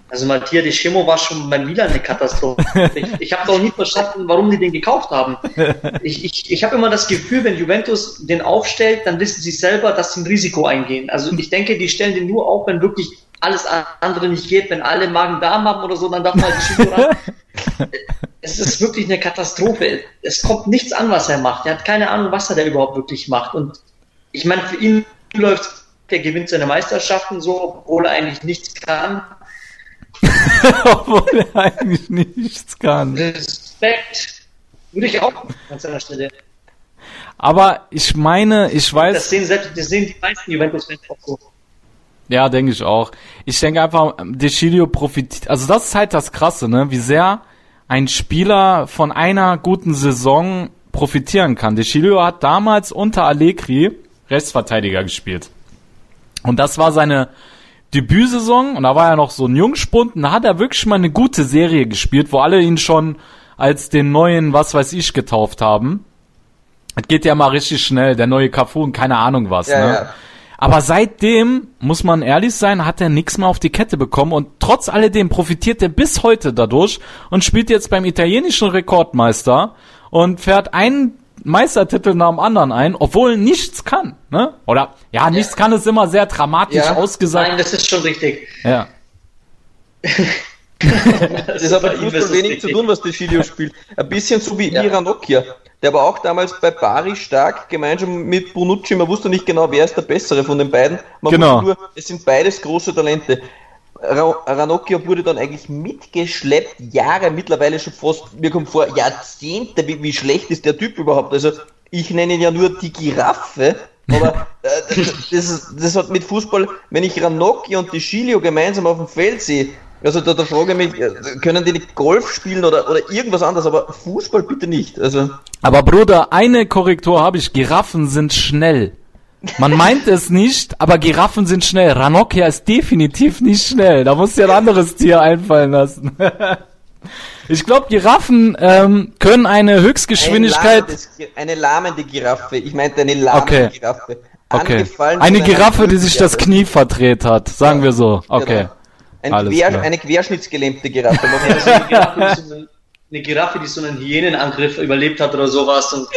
Also Matthias de Schimo war schon bei Milan eine Katastrophe. Ich, ich habe doch nie verstanden, warum die den gekauft haben. Ich, ich, ich habe immer das Gefühl, wenn Juventus den aufstellt, dann wissen sie selber, dass sie ein Risiko eingehen. Also ich denke, die stellen den nur auf, wenn wirklich alles andere nicht geht, wenn alle Magen-Darm haben oder so, dann darf man die Schimo ran. Es ist wirklich eine Katastrophe. Es kommt nichts an, was er macht. Er hat keine Ahnung, was er da überhaupt wirklich macht. Und ich meine, für ihn läuft, der gewinnt seine Meisterschaften so, obwohl er eigentlich nichts kann. Obwohl er eigentlich nichts kann. Respekt. Würde ich auch an seiner Stelle. Aber ich meine, ich Das weiß, sehen, selbst, das sehen die meisten Juventus-Fans auch so. ja, denke ich auch. Ich denke einfach, Deschilio profitiert, also das ist halt das Krasse, ne, wie sehr ein Spieler von einer guten Saison profitieren kann. Deschilio hat damals unter Allegri Rechtsverteidiger gespielt. Und das war seine Debütsaison und da war er noch so ein Jungspund und da hat er wirklich mal eine gute Serie gespielt, wo alle ihn schon als den neuen, was weiß ich, getauft haben. Es geht ja mal richtig schnell, der neue Cafu und keine Ahnung was, Ja, ne? ja. Aber seitdem, muss man ehrlich sein, hat er nichts mehr auf die Kette bekommen und trotz alledem profitiert er bis heute dadurch und spielt jetzt beim italienischen Rekordmeister und fährt einen Meistertitel nach dem anderen ein, obwohl nichts kann, ne? Oder, ja, nichts kann ist immer sehr dramatisch Ja. ausgesagt. Nein, das ist schon richtig. Ja. Das hat ist Fußball es wenig richtig. zu tun, was das Video spielt. Ein bisschen so wie Ja. Miranokia. Der war auch damals bei Bari stark, gemeinsam mit Bonucci. Man wusste nicht genau, wer ist der Bessere von den beiden. Man Genau. wusste nur, es sind beides große Talente. Ra Ranocchia wurde dann eigentlich mitgeschleppt, Jahre, mittlerweile schon fast, mir kommt vor, Jahrzehnte, wie, wie schlecht ist der Typ überhaupt? Also, ich nenne ihn ja nur die Giraffe, aber äh, das, ist, das hat mit Fußball, wenn ich Ranocchia und die Chilio gemeinsam auf dem Feld sehe, also da, da frage ich mich, äh, können die nicht Golf spielen oder, oder irgendwas anderes, aber Fußball bitte nicht. Also, Aber Bruder, eine Korrektur habe ich. Giraffen sind schnell. Man meint es nicht, aber Giraffen sind schnell. Ranocchia ist definitiv nicht schnell. Da musst du dir ein anderes Tier einfallen lassen. ich glaube, Giraffen ähm, können eine Höchstgeschwindigkeit. Eine lahmende Giraffe. Ich meinte eine lahmende Okay. Giraffe. Okay. Eine Giraffe, die sich das. Knie verdreht hat. Sagen wir so. Okay. Genau. Ein Quer, eine querschnittsgelähmte Giraffe. Man eine, Giraffe, die so einen, eine Giraffe, die so einen Hyänenangriff überlebt hat oder sowas und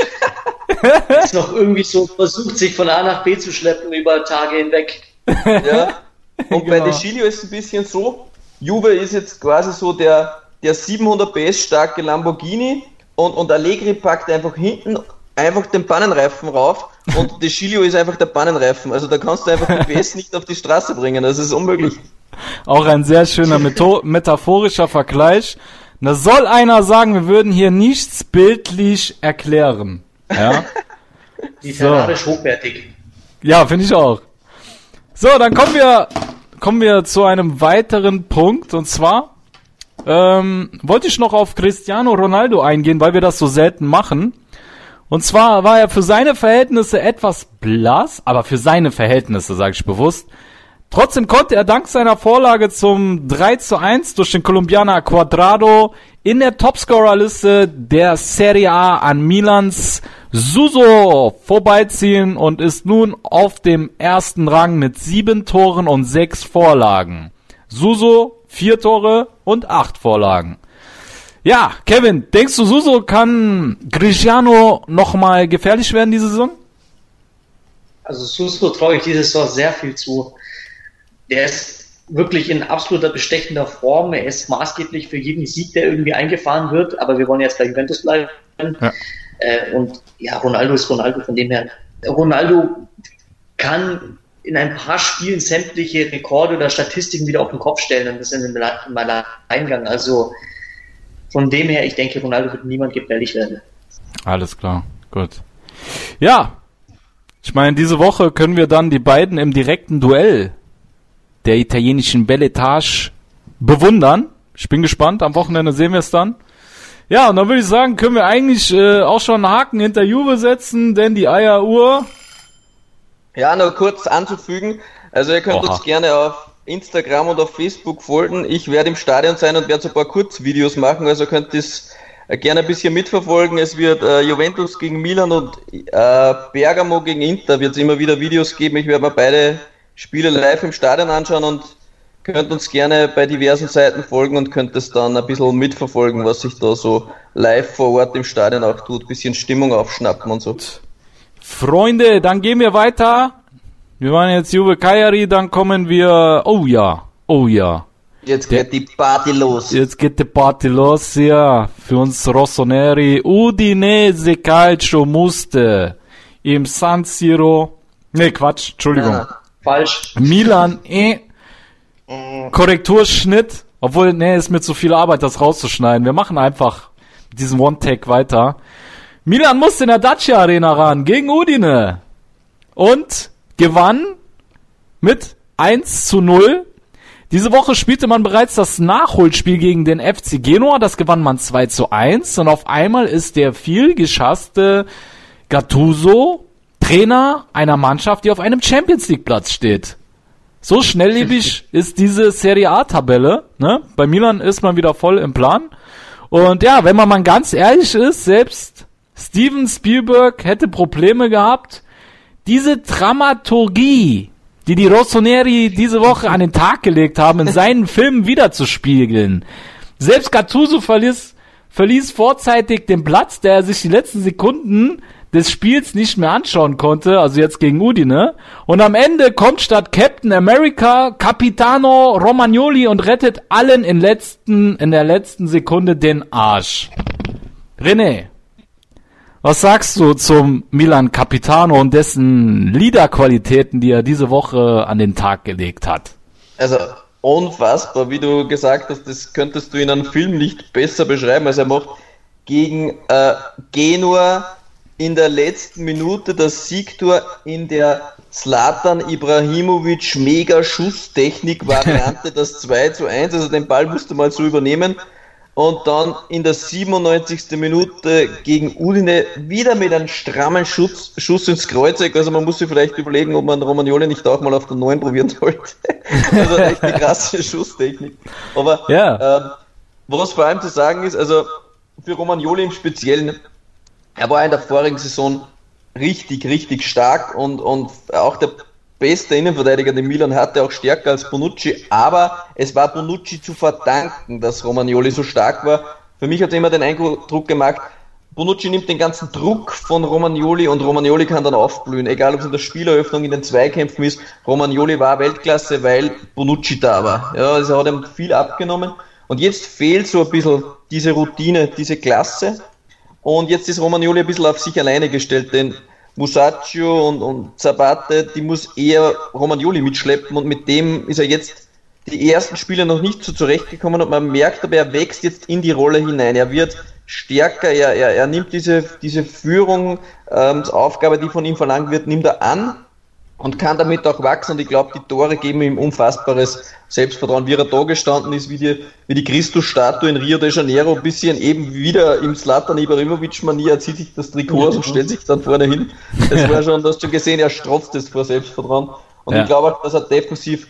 jetzt noch irgendwie so versucht, sich von A nach B zu schleppen über Tage hinweg. Ja. Und bei Genau. De Chilio ist es ein bisschen so, Juve ist jetzt quasi so der, der 700 PS starke Lamborghini und, und Allegri packt einfach hinten einfach den Pannenreifen rauf und De Chilio ist einfach der Pannenreifen. Also da kannst du einfach die PS nicht auf die Straße bringen, das ist unmöglich. Auch ein sehr schöner metaphorischer Vergleich. Da soll einer sagen, wir würden hier nichts bildlich erklären. Ja, Literarisch hochwertig. ja finde ich auch. So, dann kommen wir, kommen wir zu einem weiteren Punkt und zwar ähm, wollte ich noch auf Cristiano Ronaldo eingehen, weil wir das so selten machen. Und zwar war er für seine Verhältnisse etwas blass, aber für seine Verhältnisse, sage ich bewusst. Trotzdem konnte er dank seiner Vorlage zum 3 zu 1 durch den Kolumbianer Quadrado in der Topscorerliste der Serie A an Milans Suso vorbeiziehen und ist nun auf dem ersten Rang mit sieben Toren und sechs Vorlagen. Suso vier Tore und acht Vorlagen. Ja, Kevin, denkst du, Suso kann Cristiano nochmal gefährlich werden diese Saison? Also Suso traue ich dieses Saison sehr viel zu. Der ist wirklich in absoluter bestechender Form. Er ist maßgeblich für jeden Sieg, der irgendwie eingefahren wird. Aber wir wollen jetzt bei Juventus bleiben. Ja. Äh, und ja, Ronaldo ist Ronaldo von dem her. Ronaldo kann in ein paar Spielen sämtliche Rekorde oder Statistiken wieder auf den Kopf stellen und das in einem Alleingang. Also von dem her, ich denke, Ronaldo wird niemand gefährlich werden. Alles klar, gut. Ja, ich meine, diese Woche können wir dann die beiden im direkten Duell der italienischen Belletage bewundern. Ich bin gespannt, am Wochenende sehen wir es dann. Ja, und dann würde ich sagen, können wir eigentlich äh, auch schon einen Haken hinter Juve setzen, denn die Eieruhr, Ja, nur kurz anzufügen. Also ihr könnt Oha. uns gerne auf Instagram und auf Facebook folgen. Ich werde im Stadion sein und werde so ein paar Kurzvideos machen, also könnt ihr es äh, gerne ein bisschen mitverfolgen. Es wird äh, Juventus gegen Milan und äh, Bergamo gegen Inter wird es immer wieder Videos geben. Ich werde mir beide Spiele live im Stadion anschauen und könnt uns gerne bei diversen Seiten folgen und könnt es dann ein bisschen mitverfolgen, was sich da so live vor Ort im Stadion auch tut. Bisschen Stimmung aufschnappen und so. Freunde, dann gehen wir weiter. Wir waren jetzt Juve Cagliari, dann kommen wir, oh ja, oh ja. Jetzt geht die Party los. Jetzt geht die Party los, ja. Für uns Rossoneri. Udinese Calcio musste im San Siro Nee, Quatsch, Entschuldigung. Ja. Falsch. Milan, eh. Korrekturschnitt. Obwohl, nee, ist mir zu viel Arbeit, das rauszuschneiden. Wir machen einfach diesen One-Take weiter. Milan musste in der Dacia Arena ran gegen Udine. Und gewann mit 1 zu 0. Diese Woche spielte man bereits das Nachholspiel gegen den FC Genua. Das gewann man 2 zu 1. Und auf einmal ist der viel geschasste Gattuso Trainer einer Mannschaft, die auf einem Champions League Platz steht. So schnelllebig ist diese Serie A Tabelle. Ne? Bei Milan ist man wieder voll im Plan. Und ja, wenn man mal ganz ehrlich ist, selbst Steven Spielberg hätte Probleme gehabt, diese Dramaturgie, die die Rossoneri diese Woche an den Tag gelegt haben, in seinen Filmen wiederzuspiegeln. Selbst Gattuso verließ, verließ vorzeitig den Platz, der er sich die letzten Sekunden des Spiels nicht mehr anschauen konnte, also jetzt gegen Udine. Und am Ende kommt statt Captain America Capitano Romagnoli und rettet allen in, letzten, in der letzten Sekunde den Arsch. René, was sagst du zum Milan Capitano und dessen Leaderqualitäten, die er diese Woche an den Tag gelegt hat? Also unfassbar, wie du gesagt hast, das könntest du in einem Film nicht besser beschreiben. Also er macht gegen äh, Genua in der letzten Minute das Siegtor in der Zlatan Ibrahimovic mega Schusstechnik Variante, das 2 zu 1, also den Ball musste mal so übernehmen. Und dann in der 97. Minute gegen Udine wieder mit einem strammen Schuss, Schuss ins Kreuzeck. Also man muss sich vielleicht überlegen, ob man Romagnoli nicht auch mal auf der 9 probieren sollte. also echt eine krasse Schusstechnik. Aber Ja. ähm, was vor allem zu sagen ist, also für Romagnoli im Speziellen, er war in der vorigen Saison richtig, richtig stark und, und auch der beste Innenverteidiger, den Milan hatte, auch stärker als Bonucci, aber es war Bonucci zu verdanken, dass Romagnoli so stark war. Für mich hat es immer den Eindruck gemacht, Bonucci nimmt den ganzen Druck von Romagnoli und Romagnoli kann dann aufblühen, egal ob es in der Spieleröffnung, in den Zweikämpfen ist. Romagnoli war Weltklasse, weil Bonucci da war. Ja, also hat ihm viel abgenommen. Und jetzt fehlt so ein bisschen diese Routine, diese Klasse. Und jetzt ist Romagnoli ein bisschen auf sich alleine gestellt, denn Musacchio und, und Zabate, die muss eher Romagnoli mitschleppen und mit dem ist er jetzt die ersten Spiele noch nicht so zurechtgekommen und man merkt aber, er wächst jetzt in die Rolle hinein. Er wird stärker, er, er, er nimmt diese, diese Führungsaufgabe, die von ihm verlangt wird, nimmt er an und kann damit auch wachsen und ich glaube, die Tore geben ihm unfassbares Selbstvertrauen, wie er da gestanden ist, wie die, wie die Christus-Statue in Rio de Janeiro, ein bisschen eben wieder im Slatan Ibrahimovic-Manier, er zieht sich das Trikot aus und stellt sich dann vorne hin. Das war schon, du hast schon gesehen, er strotzt es vor Selbstvertrauen und Ja. ich glaube auch, dass er defensiv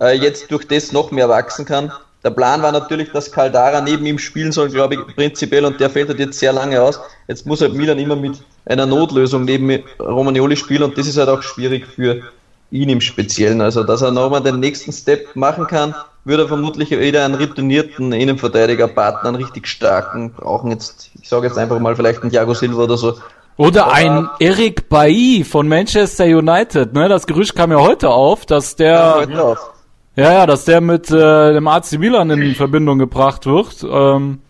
äh, jetzt durch das noch mehr wachsen kann. Der Plan war natürlich, dass Caldara neben ihm spielen soll, glaube ich, prinzipiell, und der fällt halt jetzt sehr lange aus. Jetzt muss halt Milan immer mit einer Notlösung neben Romagnoli spielen und das ist halt auch schwierig für ihn im Speziellen. Also, dass er nochmal den nächsten Step machen kann, würde er vermutlich wieder einen retournierten Innenverteidiger-Partner, einen richtig starken, brauchen jetzt, ich sage jetzt einfach mal vielleicht einen Thiago Silva oder so. Oder ein Eric Bailly von Manchester United, ne? Das Gerücht kam ja heute auf, dass der, auf. Ja, ja, dass der mit äh, dem AC Milan in Verbindung gebracht wird. Ähm,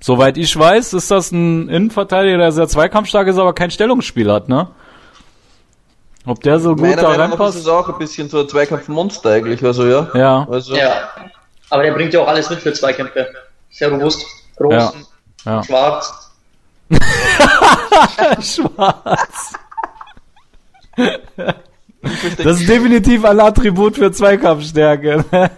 soweit ich weiß, ist das ein Innenverteidiger, der sehr zweikampfstark ist, aber kein Stellungsspiel hat, ne? Ob der so gut Meiner da ist reinpasst? es auch ein bisschen so ein Zweikampfmonster eigentlich, also ja. Ja, Also, Ja. Aber der bringt ja auch alles mit für Zweikämpfe. Sehr robust, groß, ja, ja. schwarz. Schwarz. Das ist definitiv ein Attribut für Zweikampfstärke.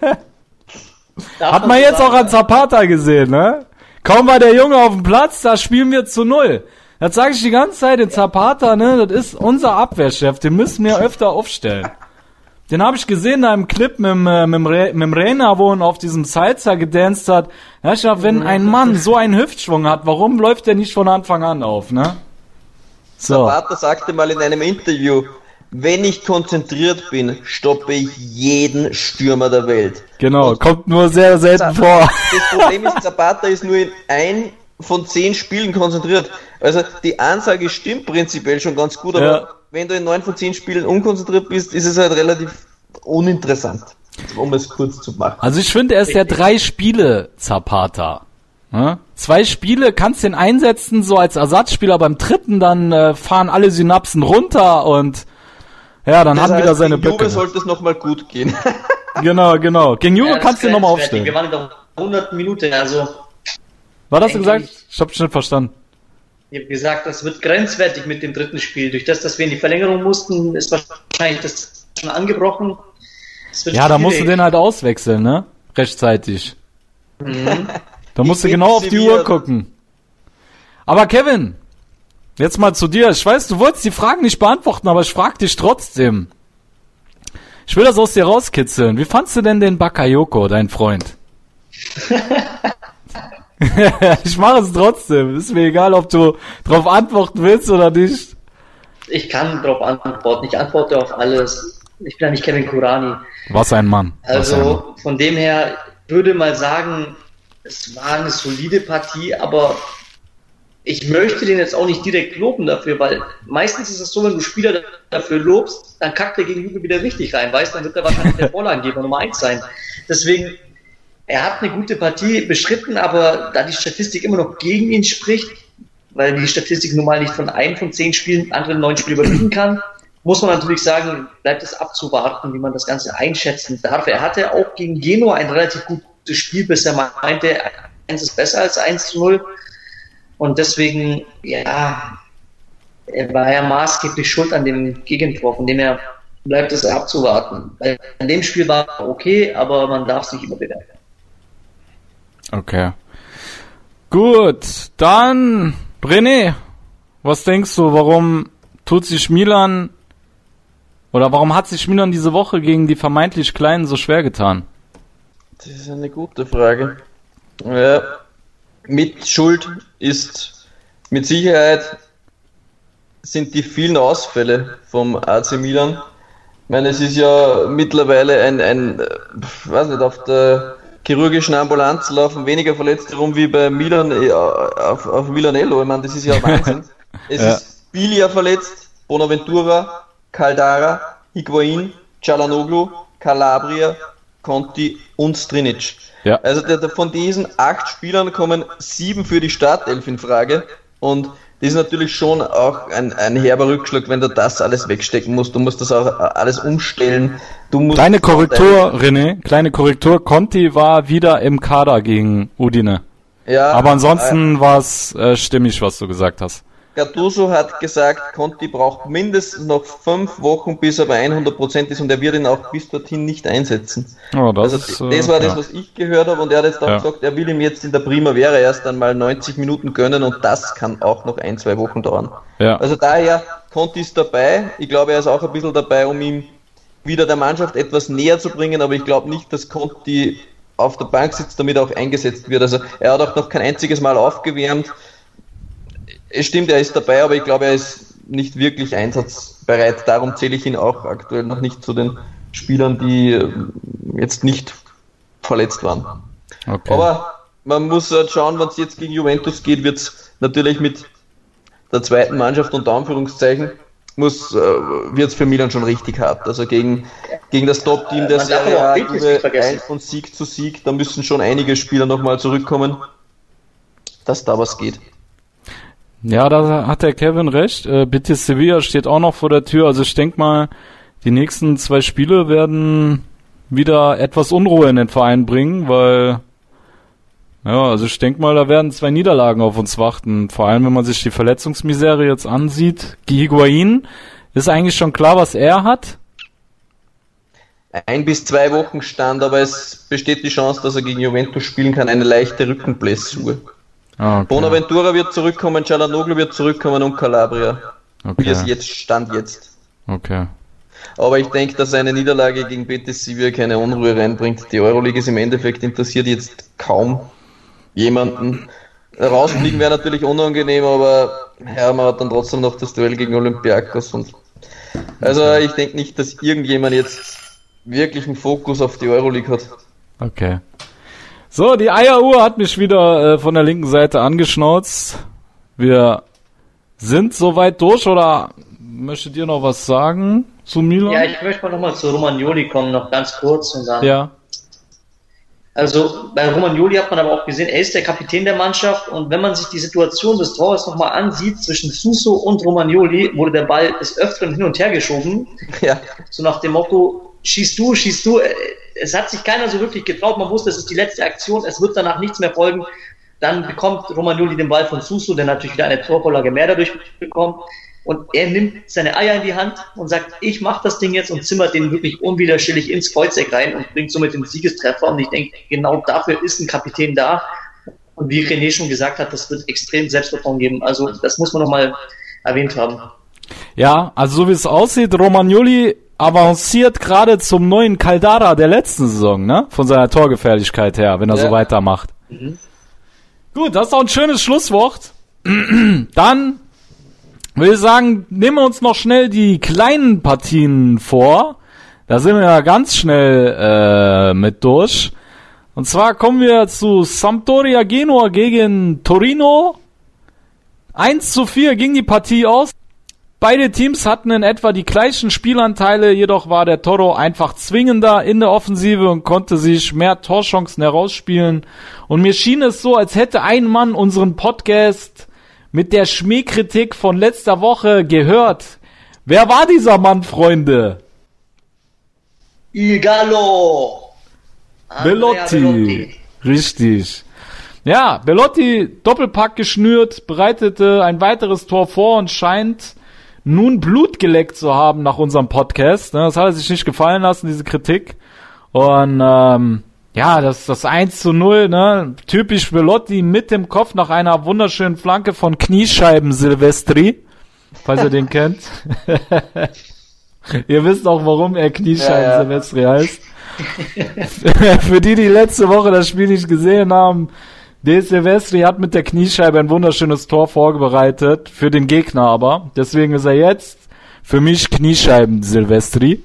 Hat man jetzt auch an Zapata gesehen, ne? Kaum war der Junge auf dem Platz, da spielen wir zu null. Das sage ich die ganze Zeit, den Zapata, ne? Das ist unser Abwehrchef, den müssen wir öfter aufstellen. Den habe ich gesehen da im Clip mit, äh, mit, mit dem Rena, wo er auf diesem Salsa gedanced hat. Ja, ich dachte, wenn ein Mann so einen Hüftschwung hat, warum läuft der nicht von Anfang an auf, ne? So. Vater sagte mal in einem Interview, wenn ich konzentriert bin, stoppe ich jeden Stürmer der Welt. Genau, kommt nur sehr selten vor. Das Problem ist, Zapata ist nur in ein von zehn Spielen konzentriert. Also die Ansage stimmt prinzipiell schon ganz gut, aber Ja. wenn du in neun von zehn Spielen unkonzentriert bist, ist es halt relativ uninteressant, um es kurz zu machen. Also ich finde, er ist der drei Spiele Zapata. Ne? Zwei Spiele kannst den einsetzen, so als Ersatzspieler beim dritten, dann äh, fahren alle Synapsen runter und Ja, dann Das haben heißt, wieder seine gegen Juve sollte es nochmal gut gehen. Genau, genau. Gegen Juve Ja, das kannst du nochmal aufstellen. Wir waren in der 100 Minute, also du Denke gesagt? Ich hab nicht verstanden. ich habe gesagt, das wird grenzwertig mit dem dritten Spiel. Durch das, dass wir in die Verlängerung mussten, ist wahrscheinlich das schon angebrochen. Wird Ja, da musst du den halt auswechseln, ne? Rechtzeitig. Mhm. Da musst du Ich genau bin auf die Uhr gucken. Aber Kevin, jetzt mal zu dir. Ich weiß, du wolltest die Fragen nicht beantworten, aber ich frag dich trotzdem. Ich will das aus dir rauskitzeln. Wie fandst du denn den Bakayoko, dein Freund? ich mache es trotzdem. Ist mir egal, ob du drauf antworten willst oder nicht. Ich kann darauf antworten. Ich antworte auf alles. Ich bin ja nicht Kevin Kurani. Was ein Mann. Was ein Mann. Also von dem her würde mal sagen, es war eine solide Partie, aber ich möchte den jetzt auch nicht direkt loben dafür, weil meistens ist es so, wenn du Spieler dafür lobst, dann kackt der Gegenüber wieder richtig rein, weißt, dann wird er wahrscheinlich der Vorlagengeber Nummer eins sein. Deswegen, er hat eine gute Partie beschritten, aber da die Statistik immer noch gegen ihn spricht, weil die Statistik normal nicht von einem von zehn Spielen anderen neun Spiele überbieten kann, muss man natürlich sagen, bleibt es abzuwarten, wie man das Ganze einschätzen darf. Er hatte auch gegen Genua ein relativ gutes Spiel, bis er meinte, eins ist besser als 1 zu 0. Und deswegen, ja, er war ja maßgeblich schuld an dem Gegentor, von dem her bleibt es abzuwarten. Weil in dem Spiel war er okay, aber man darf sich überbewerten. Okay. Gut, dann René, was denkst du, warum tut sich Milan oder warum hat sich Milan diese Woche gegen die vermeintlich Kleinen so schwer getan? Das ist eine gute Frage. Ja, mit Schuld ist mit Sicherheit sind die vielen Ausfälle vom AC Milan. Ich meine, es ist ja mittlerweile ein, ein weiß nicht, auf der chirurgischen Ambulanz laufen weniger Verletzte rum wie bei Milan äh, auf, auf Milanello. Ich meine, das ist ja Wahnsinn. Es Ja. ist Bilia verletzt, Bonaventura, Caldara, Higuain, Cialanoglu, Calabria, Conti und Strinic. Ja. Also der, der, von diesen acht Spielern kommen sieben für die Startelf in Frage und das ist natürlich schon auch ein, ein herber Rückschlag, wenn du das alles wegstecken musst. Du musst das auch äh, alles umstellen. Du musst Kleine Korrektur, René, kleine Korrektur. Conti war wieder im Kader gegen Udine. Ja, Aber ansonsten war es äh, stimmig, was du gesagt hast. Gattuso hat gesagt, Conti braucht mindestens noch fünf Wochen, bis er bei 100% ist und er wird ihn auch bis dorthin nicht einsetzen. Oh, das also das äh, war das, ja. was ich gehört habe und er hat jetzt auch Ja. gesagt, er will ihm jetzt in der Primavera erst einmal 90 Minuten gönnen und das kann auch noch ein, zwei Wochen dauern. Ja. Also daher, Conti ist dabei. Ich glaube, er ist auch ein bisschen dabei, um ihm wieder der Mannschaft etwas näher zu bringen, aber ich glaube nicht, dass Conti auf der Bank sitzt, damit er auch eingesetzt wird. Also er hat auch noch kein einziges Mal aufgewärmt. Es stimmt, er ist dabei, aber ich glaube, er ist nicht wirklich einsatzbereit. Darum zähle ich ihn auch aktuell noch nicht zu den Spielern, die äh, jetzt nicht verletzt waren. Okay. Aber man muss halt schauen, wenn es jetzt gegen Juventus geht, wird es natürlich mit der zweiten Mannschaft unter Anführungszeichen muss äh, wird es für Milan schon richtig hart. Also gegen, gegen das Top-Team der Serie A von Sieg zu Sieg, da müssen schon einige Spieler nochmal zurückkommen, dass da was geht. Ja, da hat der Kevin recht. Äh, Betis Sevilla steht auch noch vor der Tür. Also ich denke mal, die nächsten zwei Spiele werden wieder etwas Unruhe in den Verein bringen, weil ja, also ich denke mal, da werden zwei Niederlagen auf uns warten. Vor allem, wenn man sich die Verletzungsmisere jetzt ansieht. Higuain ist eigentlich schon klar, was er hat. Ein bis zwei Wochen stand, aber es besteht die Chance, dass er gegen Juventus spielen kann, eine leichte Rückenblessur. Ah, okay. Bonaventura wird zurückkommen, Cialanoglu wird zurückkommen und Calabria. Wie es okay. jetzt stand jetzt. okay. Aber ich denke, dass eine Niederlage gegen Betis Sevilla keine Unruhe reinbringt. Die Euroleague ist im Endeffekt interessiert jetzt kaum jemanden. Rausfliegen wäre natürlich unangenehm, aber ja, man hat dann trotzdem noch das Duell gegen Olympiakos und also ich denke nicht, dass irgendjemand jetzt wirklich einen Fokus auf die Euroleague hat. Okay. So, die Eieruhr hat mich wieder äh, von der linken Seite angeschnauzt. Wir sind soweit durch oder möchtet ihr noch was sagen zu Milan? Ja, ich möchte mal nochmal zu Romagnoli kommen, noch ganz kurz und dann. ja. Also bei Romagnoli hat man aber auch gesehen, er ist der Kapitän der Mannschaft und wenn man sich die Situation des Tores nochmal ansieht, zwischen Suso und Romagnoli wurde der Ball des Öfteren hin und her geschoben. Ja. So nach dem Motto, schießt du, schießt du. Es hat sich keiner so wirklich getraut. Man wusste, es ist die letzte Aktion, es wird danach nichts mehr folgen. Dann bekommt Romagnoli den Ball von Suso, der natürlich wieder eine Torvorlage mehr dadurch bekommt. Und er nimmt seine Eier in die Hand und sagt, ich mache das Ding jetzt und zimmert den wirklich unwiderstehlich ins Kreuzeck rein und bringt somit den Siegestreffer. Und ich denke, genau dafür ist ein Kapitän da. Und wie René schon gesagt hat, das wird extrem Selbstvertrauen geben. Also das muss man nochmal erwähnt haben. Ja, also so wie es aussieht, Romagnoli avanciert gerade zum neuen Caldara der letzten Saison, ne? Von seiner Torgefährlichkeit her, wenn er Ja. so weitermacht. Mhm. Gut, das ist auch ein schönes Schlusswort. Dann würde ich sagen, nehmen wir uns noch schnell die kleinen Partien vor. Da sind wir ja ganz schnell äh, mit durch. Und zwar kommen wir zu Sampdoria Genua gegen Torino. 1 zu 4 ging die Partie aus. Beide Teams hatten in etwa die gleichen Spielanteile, jedoch war der Toro einfach zwingender in der Offensive und konnte sich mehr Torchancen herausspielen. Und mir schien es so, als hätte ein Mann unseren Podcast mit der Schmähkritik von letzter Woche gehört. Wer war dieser Mann, Freunde? Igalo! Andrea Bellotti. Richtig. Ja, Bellotti Doppelpack geschnürt, bereitete ein weiteres Tor vor und scheint nun Blut geleckt zu haben nach unserem Podcast. Ne, Das hat er sich nicht gefallen lassen, diese Kritik. Und ähm, ja, das, das 1 zu 0, ne? typisch Bellotti mit dem Kopf nach einer wunderschönen Flanke von Kniescheiben Silvestri, falls ihr den kennt. ihr wisst auch, warum er Kniescheiben Ja, ja. Silvestri heißt. Für die, die letzte Woche das Spiel nicht gesehen haben, De Silvestri hat mit der Kniescheibe ein wunderschönes Tor vorbereitet, für den Gegner aber. Deswegen ist er jetzt für mich Kniescheiben Silvestri.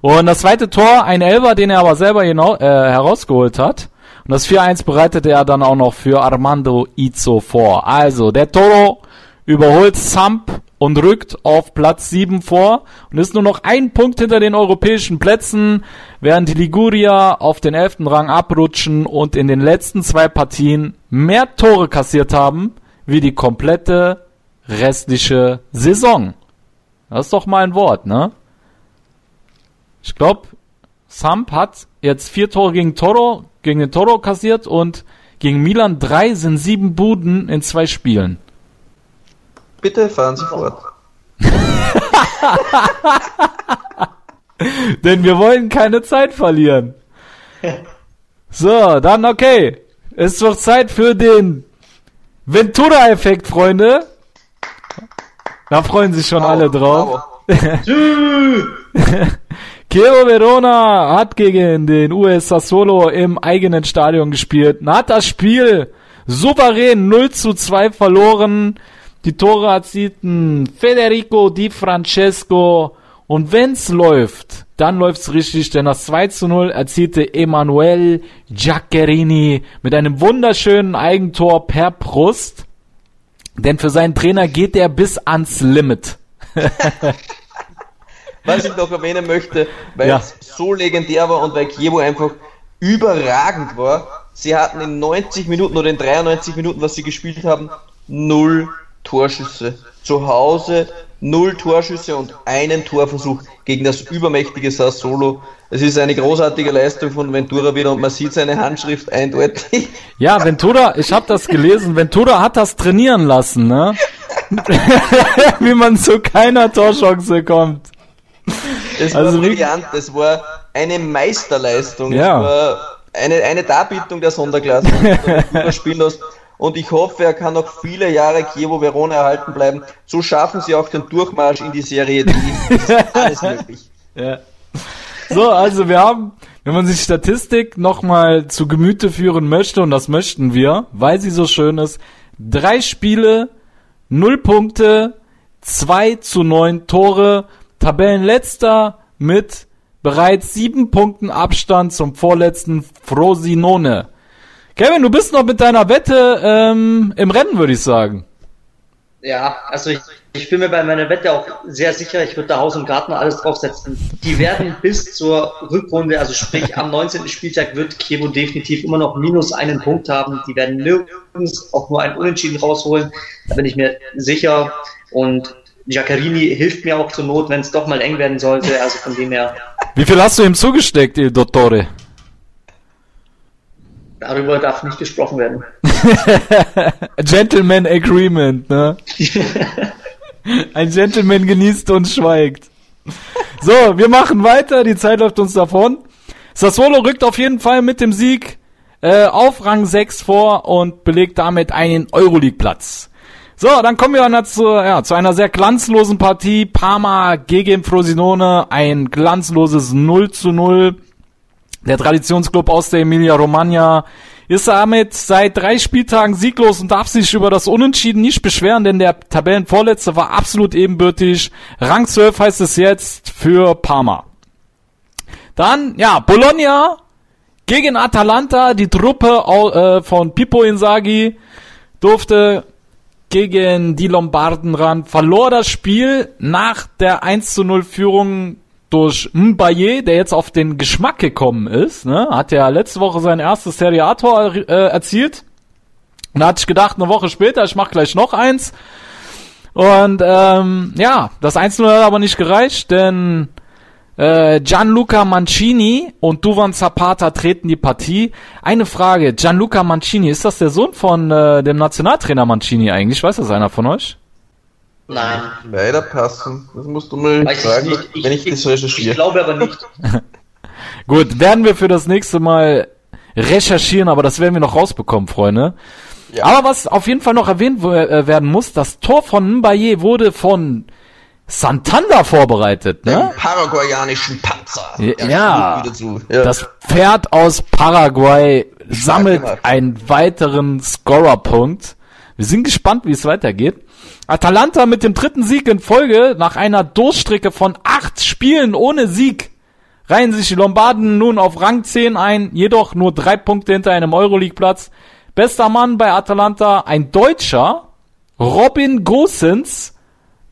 Und das zweite Tor, ein Elber, den er aber selber genau, äh, herausgeholt hat. Und das 4-1 bereitete er dann auch noch für Armando Izzo vor. Also, der Toro überholt Samp und rückt auf Platz 7 vor und ist nur noch ein Punkt hinter den europäischen Plätzen, während die Liguria auf den 11. Rang abrutschen und in den letzten zwei Partien mehr Tore kassiert haben, wie die komplette restliche Saison. Das ist doch mal ein Wort, ne? Ich glaube, Samp hat jetzt vier Tore gegen Toro, gegen den Toro kassiert und gegen Milan drei sind sieben Buden in zwei Spielen. Bitte fahren Sie fort. Denn wir wollen keine Zeit verlieren. So, dann okay. Es wird Zeit für den Ventura-Effekt, Freunde. Da freuen sich schon alle drauf. Chievo Verona hat gegen den US Sassuolo im eigenen Stadion gespielt. und Hat das Spiel souverän 0 zu 2 verloren. Die Tore erzielten Federico Di Francesco. Und wenn's läuft, dann läuft's richtig, denn das 2 zu 0 erzielte Emanuel Giaccherini mit einem wunderschönen Eigentor per Brust. Denn für seinen Trainer geht er bis ans Limit. Was ich noch erwähnen möchte, weil Ja. es so legendär war und weil Kiewo einfach überragend war. Sie hatten in 90 Minuten oder in 93 Minuten, was sie gespielt haben, null Torschüsse. Zu Hause null Torschüsse und einen Torversuch gegen das übermächtige Sassuolo. Es ist eine großartige Leistung von Ventura wieder und man sieht seine Handschrift eindeutig. Ja, Ventura, ich habe das gelesen, Ventura hat das trainieren lassen, ne? Wie man zu keiner Torchance kommt. Es Also war wirklich- brillant, es war eine Meisterleistung. Ja. Eine, eine Darbietung der Sonderklasse, die du spielen lässt. Und ich hoffe, er kann noch viele Jahre Chievo Verona erhalten bleiben. So schaffen sie auch den Durchmarsch in die Serie D. Alles möglich. Ja. So, also wir haben, wenn man sich Statistik nochmal zu Gemüte führen möchte, und das möchten wir, weil sie so schön ist, drei Spiele, null Punkte, zwei zu neun Tore, Tabellenletzter mit bereits sieben Punkten Abstand zum vorletzten Frosinone. Kevin, du bist noch mit deiner Wette ähm, im Rennen, würde ich sagen. Ja, also ich, ich bin mir bei meiner Wette auch sehr sicher, ich würde da Haus und Garten alles draufsetzen. Die werden bis zur Rückrunde, also sprich am 19. Spieltag wird Kiewo definitiv immer noch minus einen Punkt haben. Die werden nirgends auch nur einen Unentschieden rausholen. Da bin ich mir sicher. Und Giaccarini hilft mir auch zur Not, wenn es doch mal eng werden sollte. Also von dem her. Wie viel hast du ihm zugesteckt, Il Dottore? Darüber darf nicht gesprochen werden. Gentleman Agreement, ne? Ein Gentleman genießt und schweigt. So, wir machen weiter, die Zeit läuft uns davon. Sassuolo rückt auf jeden Fall mit dem Sieg äh, auf Rang 6 vor und belegt damit einen Euroleague-Platz. So, dann kommen wir dann zu, ja, zu einer sehr glanzlosen Partie. Parma gegen Frosinone, ein glanzloses 0 zu 0. Der Traditionsclub aus der Emilia-Romagna ist damit seit drei Spieltagen sieglos und darf sich über das Unentschieden nicht beschweren, denn der Tabellenvorletzte war absolut ebenbürtig. Rang 12 heißt es jetzt für Parma. Dann, ja, Bologna gegen Atalanta. Die Truppe äh, von Pippo Inzaghi durfte gegen die Lombarden ran, verlor das Spiel nach der 1 zu 0 Führung durch Mbaye, der jetzt auf den Geschmack gekommen ist, ne, hat ja letzte Woche sein erstes Serie A-Tor äh, erzielt. Und da hatte ich gedacht, eine Woche später, ich mach gleich noch eins. Und ähm, ja, das 1 hat aber nicht gereicht, denn äh, Gianluca Mancini und Duvan Zapata treten die Partie. Eine Frage, Gianluca Mancini, ist das der Sohn von äh, dem Nationaltrainer Mancini eigentlich? Weiß das einer von euch? Nein. Leider passen. Das musst du mal Weiß fragen, ich nicht. wenn ich, das recherchiere. Ich glaube aber nicht. Gut, werden wir für das nächste Mal recherchieren, aber das werden wir noch rausbekommen, Freunde. Ja. Aber was auf jeden Fall noch erwähnt äh, werden muss, das Tor von Mbaye wurde von Santander vorbereitet, Den ne? paraguayanischen Panzer. Ja, ja. Das Pferd aus Paraguay sammelt einen weiteren Scorerpunkt. Wir sind gespannt, wie es weitergeht. Atalanta mit dem dritten Sieg in Folge nach einer Durchstrecke von acht Spielen ohne Sieg reihen sich die Lombarden nun auf Rang 10 ein, jedoch nur drei Punkte hinter einem Euroleague-Platz. Bester Mann bei Atalanta, ein Deutscher, Robin Gosens,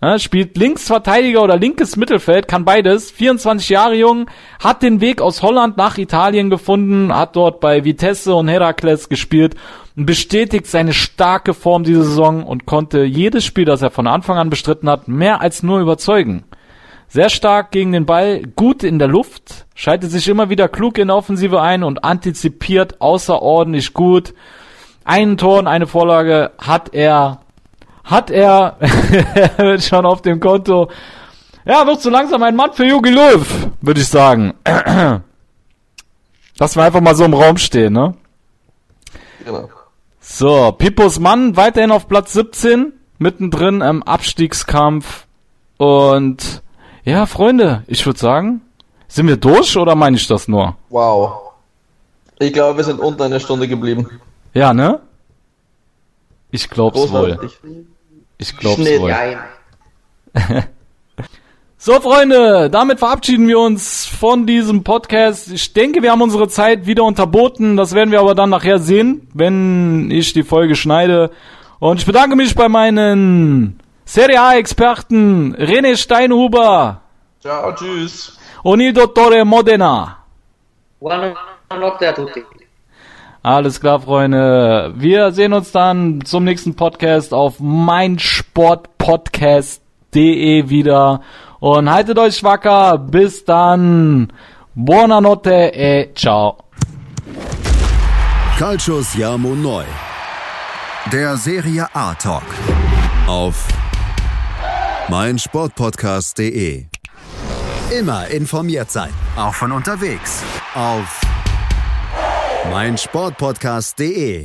ja, spielt Linksverteidiger oder linkes Mittelfeld, kann beides. 24 Jahre jung, hat den Weg aus Holland nach Italien gefunden, hat dort bei Vitesse und Herakles gespielt bestätigt seine starke Form diese Saison und konnte jedes Spiel, das er von Anfang an bestritten hat, mehr als nur überzeugen. Sehr stark gegen den Ball, gut in der Luft, schaltet sich immer wieder klug in Offensive ein und antizipiert außerordentlich gut. Einen Tor und eine Vorlage hat er hat er schon auf dem Konto. Ja, wird so langsam ein Mann für Jogi Löw, würde ich sagen. Lass wir einfach mal so im Raum stehen, ne? Genau. So, Pippos Mann weiterhin auf Platz 17, mittendrin im Abstiegskampf. Und ja, Freunde, ich würde sagen, sind wir durch oder meine ich das nur? Wow. Ich glaube, wir sind unter einer Stunde geblieben. Ja, ne? Ich glaub's wohl. Großartig. Ich glaub's Schnell wohl. rein. So, Freunde, damit verabschieden wir uns von diesem Podcast. Ich denke, wir haben unsere Zeit wieder unterboten. Das werden wir aber dann nachher sehen, wenn ich die Folge schneide. Und ich bedanke mich bei meinen Serie A-Experten René Steinhuber Ciao, tschüss. und il Dottore Modena. Buonanotte a tutti. Alles klar, Freunde. Wir sehen uns dann zum nächsten Podcast auf meinsportpodcast.de wieder. Und haltet euch wacker. Bis dann. Buonanotte e ciao. Calcio Siamo Neu. Der Serie A Talk. Auf meinsportpodcast.de. Immer informiert sein. Auch von unterwegs. Auf meinsportpodcast.de.